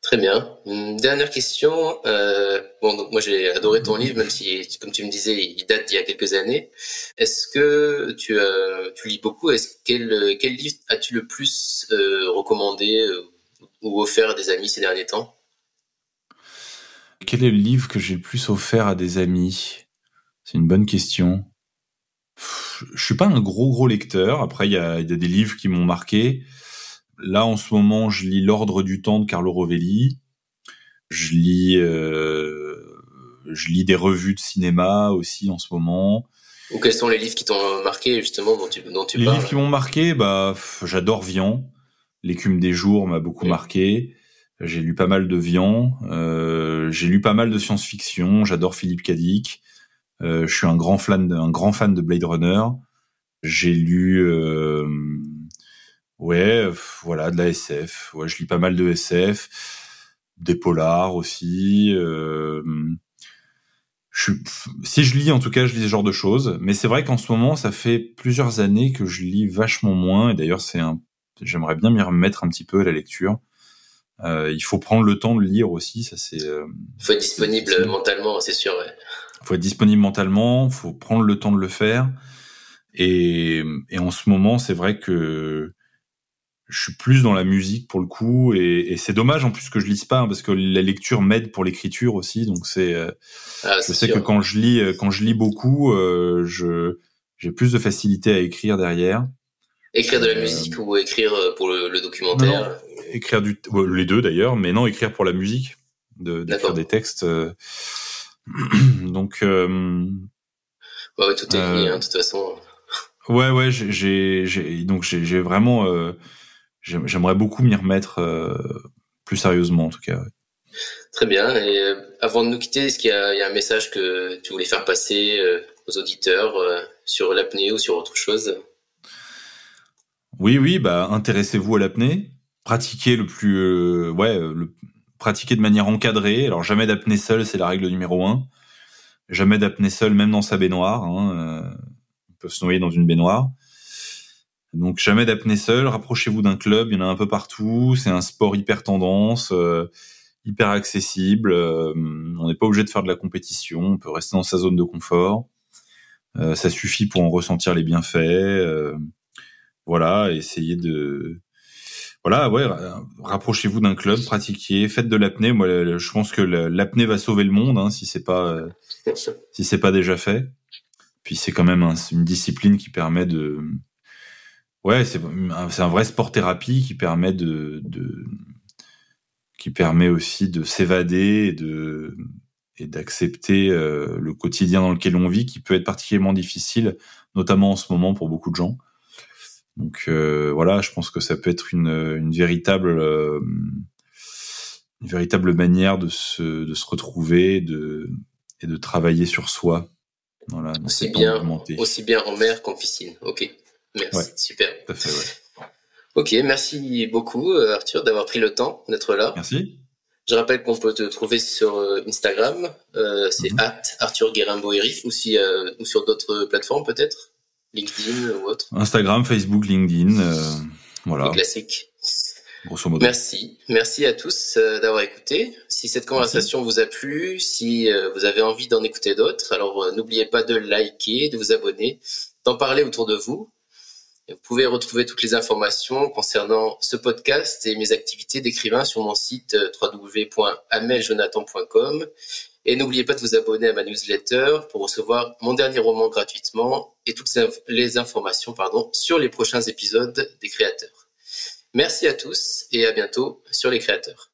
Très bien. Dernière question. Euh, bon, donc moi j'ai adoré ton livre, même si, comme tu me disais, il date d'il y a quelques années. Est-ce que tu, euh, lis beaucoup? Est-ce quel, quel livre as-tu le plus euh, recommandé ou offert à des amis ces derniers temps? Quel est le livre que j'ai le plus offert à des amis? C'est une bonne question je suis pas un gros gros lecteur. Après, il y a, des livres qui m'ont marqué. Là, en ce moment, je lis L'Ordre du Temps de Carlo Rovelli. Je lis, euh, je lis des revues de cinéma aussi en ce moment. Ou quels sont les livres qui t'ont marqué justement dont tu, dont tu les parles livres qui m'ont marqué, bah, j'adore Vian. L'écume des jours m'a beaucoup marqué. J'ai lu pas mal de Vian. Euh, j'ai lu pas mal de science-fiction. J'adore Philippe Cadic. Euh, je suis un grand fan, de, un grand fan de Blade Runner. J'ai lu, euh, ouais, voilà, de la SF. Ouais, je lis pas mal de SF, des polars aussi. Euh, je, si je lis, en tout cas, je lis ce genre de choses. Mais c'est vrai qu'en ce moment, ça fait plusieurs années que je lis vachement moins. Et d'ailleurs, c'est un, j'aimerais bien m'y remettre un petit peu à la lecture. Euh, il faut prendre le temps de lire aussi, ça c'est. Euh, faut être disponible mentalement, c'est sûr. Ouais faut être disponible mentalement, faut prendre le temps de le faire. Et, et en ce moment, c'est vrai que je suis plus dans la musique pour le coup, et, et c'est dommage en plus que je lise pas hein, parce que la lecture m'aide pour l'écriture aussi. Donc c'est, euh, ah, je sais que quand je lis, euh, quand je lis beaucoup, euh, je j'ai plus de facilité à écrire derrière. Écrire de la musique ou écrire pour le, documentaire? écrire du, les deux d'ailleurs, mais non écrire pour la musique, de d'écrire des textes. Donc. Euh, ouais, tout est lié, hein, de toute façon. Ouais, ouais, j'ai, j'ai, donc j'ai vraiment, euh, j'aimerais beaucoup m'y remettre euh, plus sérieusement en tout cas. Très bien. Et euh, avant de nous quitter, est-ce qu'il y, y, a un message que tu voulais faire passer euh, aux auditeurs sur l'apnée ou sur autre chose? Oui, oui, bah intéressez-vous à l'apnée, pratiquez le plus, ouais, le, pratiquer de manière encadrée. Alors jamais d'apnée seule, c'est la règle numéro un. Jamais d'apnée seule, même dans sa baignoire. Hein. On peut se noyer dans une baignoire. Donc jamais d'apnée seule. Rapprochez-vous d'un club, il y en a un peu partout. C'est un sport hyper tendance, euh, hyper accessible. Euh, on n'est pas obligé de faire de la compétition. On peut rester dans sa zone de confort. ça suffit pour en ressentir les bienfaits. voilà, essayer de voilà, ouais, rapprochez-vous d'un club, pratiquez, faites de l'apnée. Moi, je pense que l'apnée va sauver le monde hein, si c'est pas si c'est pas déjà fait. Puis c'est quand même une discipline qui permet de, ouais, c'est un vrai sport thérapie qui permet de, de qui permet aussi de s'évader et de et d'accepter euh, le quotidien dans lequel on vit, qui peut être particulièrement difficile, notamment en ce moment pour beaucoup de gens. Donc euh, voilà, je pense que ça peut être une, une véritable euh, une véritable manière de se, de se retrouver de, et de travailler sur soi. Voilà, aussi, bien, aussi bien en mer qu'en piscine. Ok, merci, super. Ok, merci beaucoup Arthur d'avoir pris le temps d'être là. Merci. Je rappelle qu'on peut te trouver sur euh, Instagram, euh, c'est mm Arthur guérin ou, si, euh, ou sur d'autres plateformes peut-être, LinkedIn ou autre? Instagram, Facebook, LinkedIn, voilà. Classique. Grosso modo. Merci, merci à tous d'avoir écouté. Si cette conversation vous a plu, si vous avez envie d'en écouter d'autres, alors n'oubliez pas de liker, de vous abonner, d'en parler autour de vous. Vous pouvez retrouver toutes les informations concernant ce podcast et mes activités d'écrivain sur mon site euh, www.ameljonathan.com. Et n'oubliez pas de vous abonner à ma newsletter pour recevoir mon dernier roman gratuitement et toutes les informations pardon, sur les prochains épisodes des créateurs. Merci à tous et à bientôt sur les créateurs.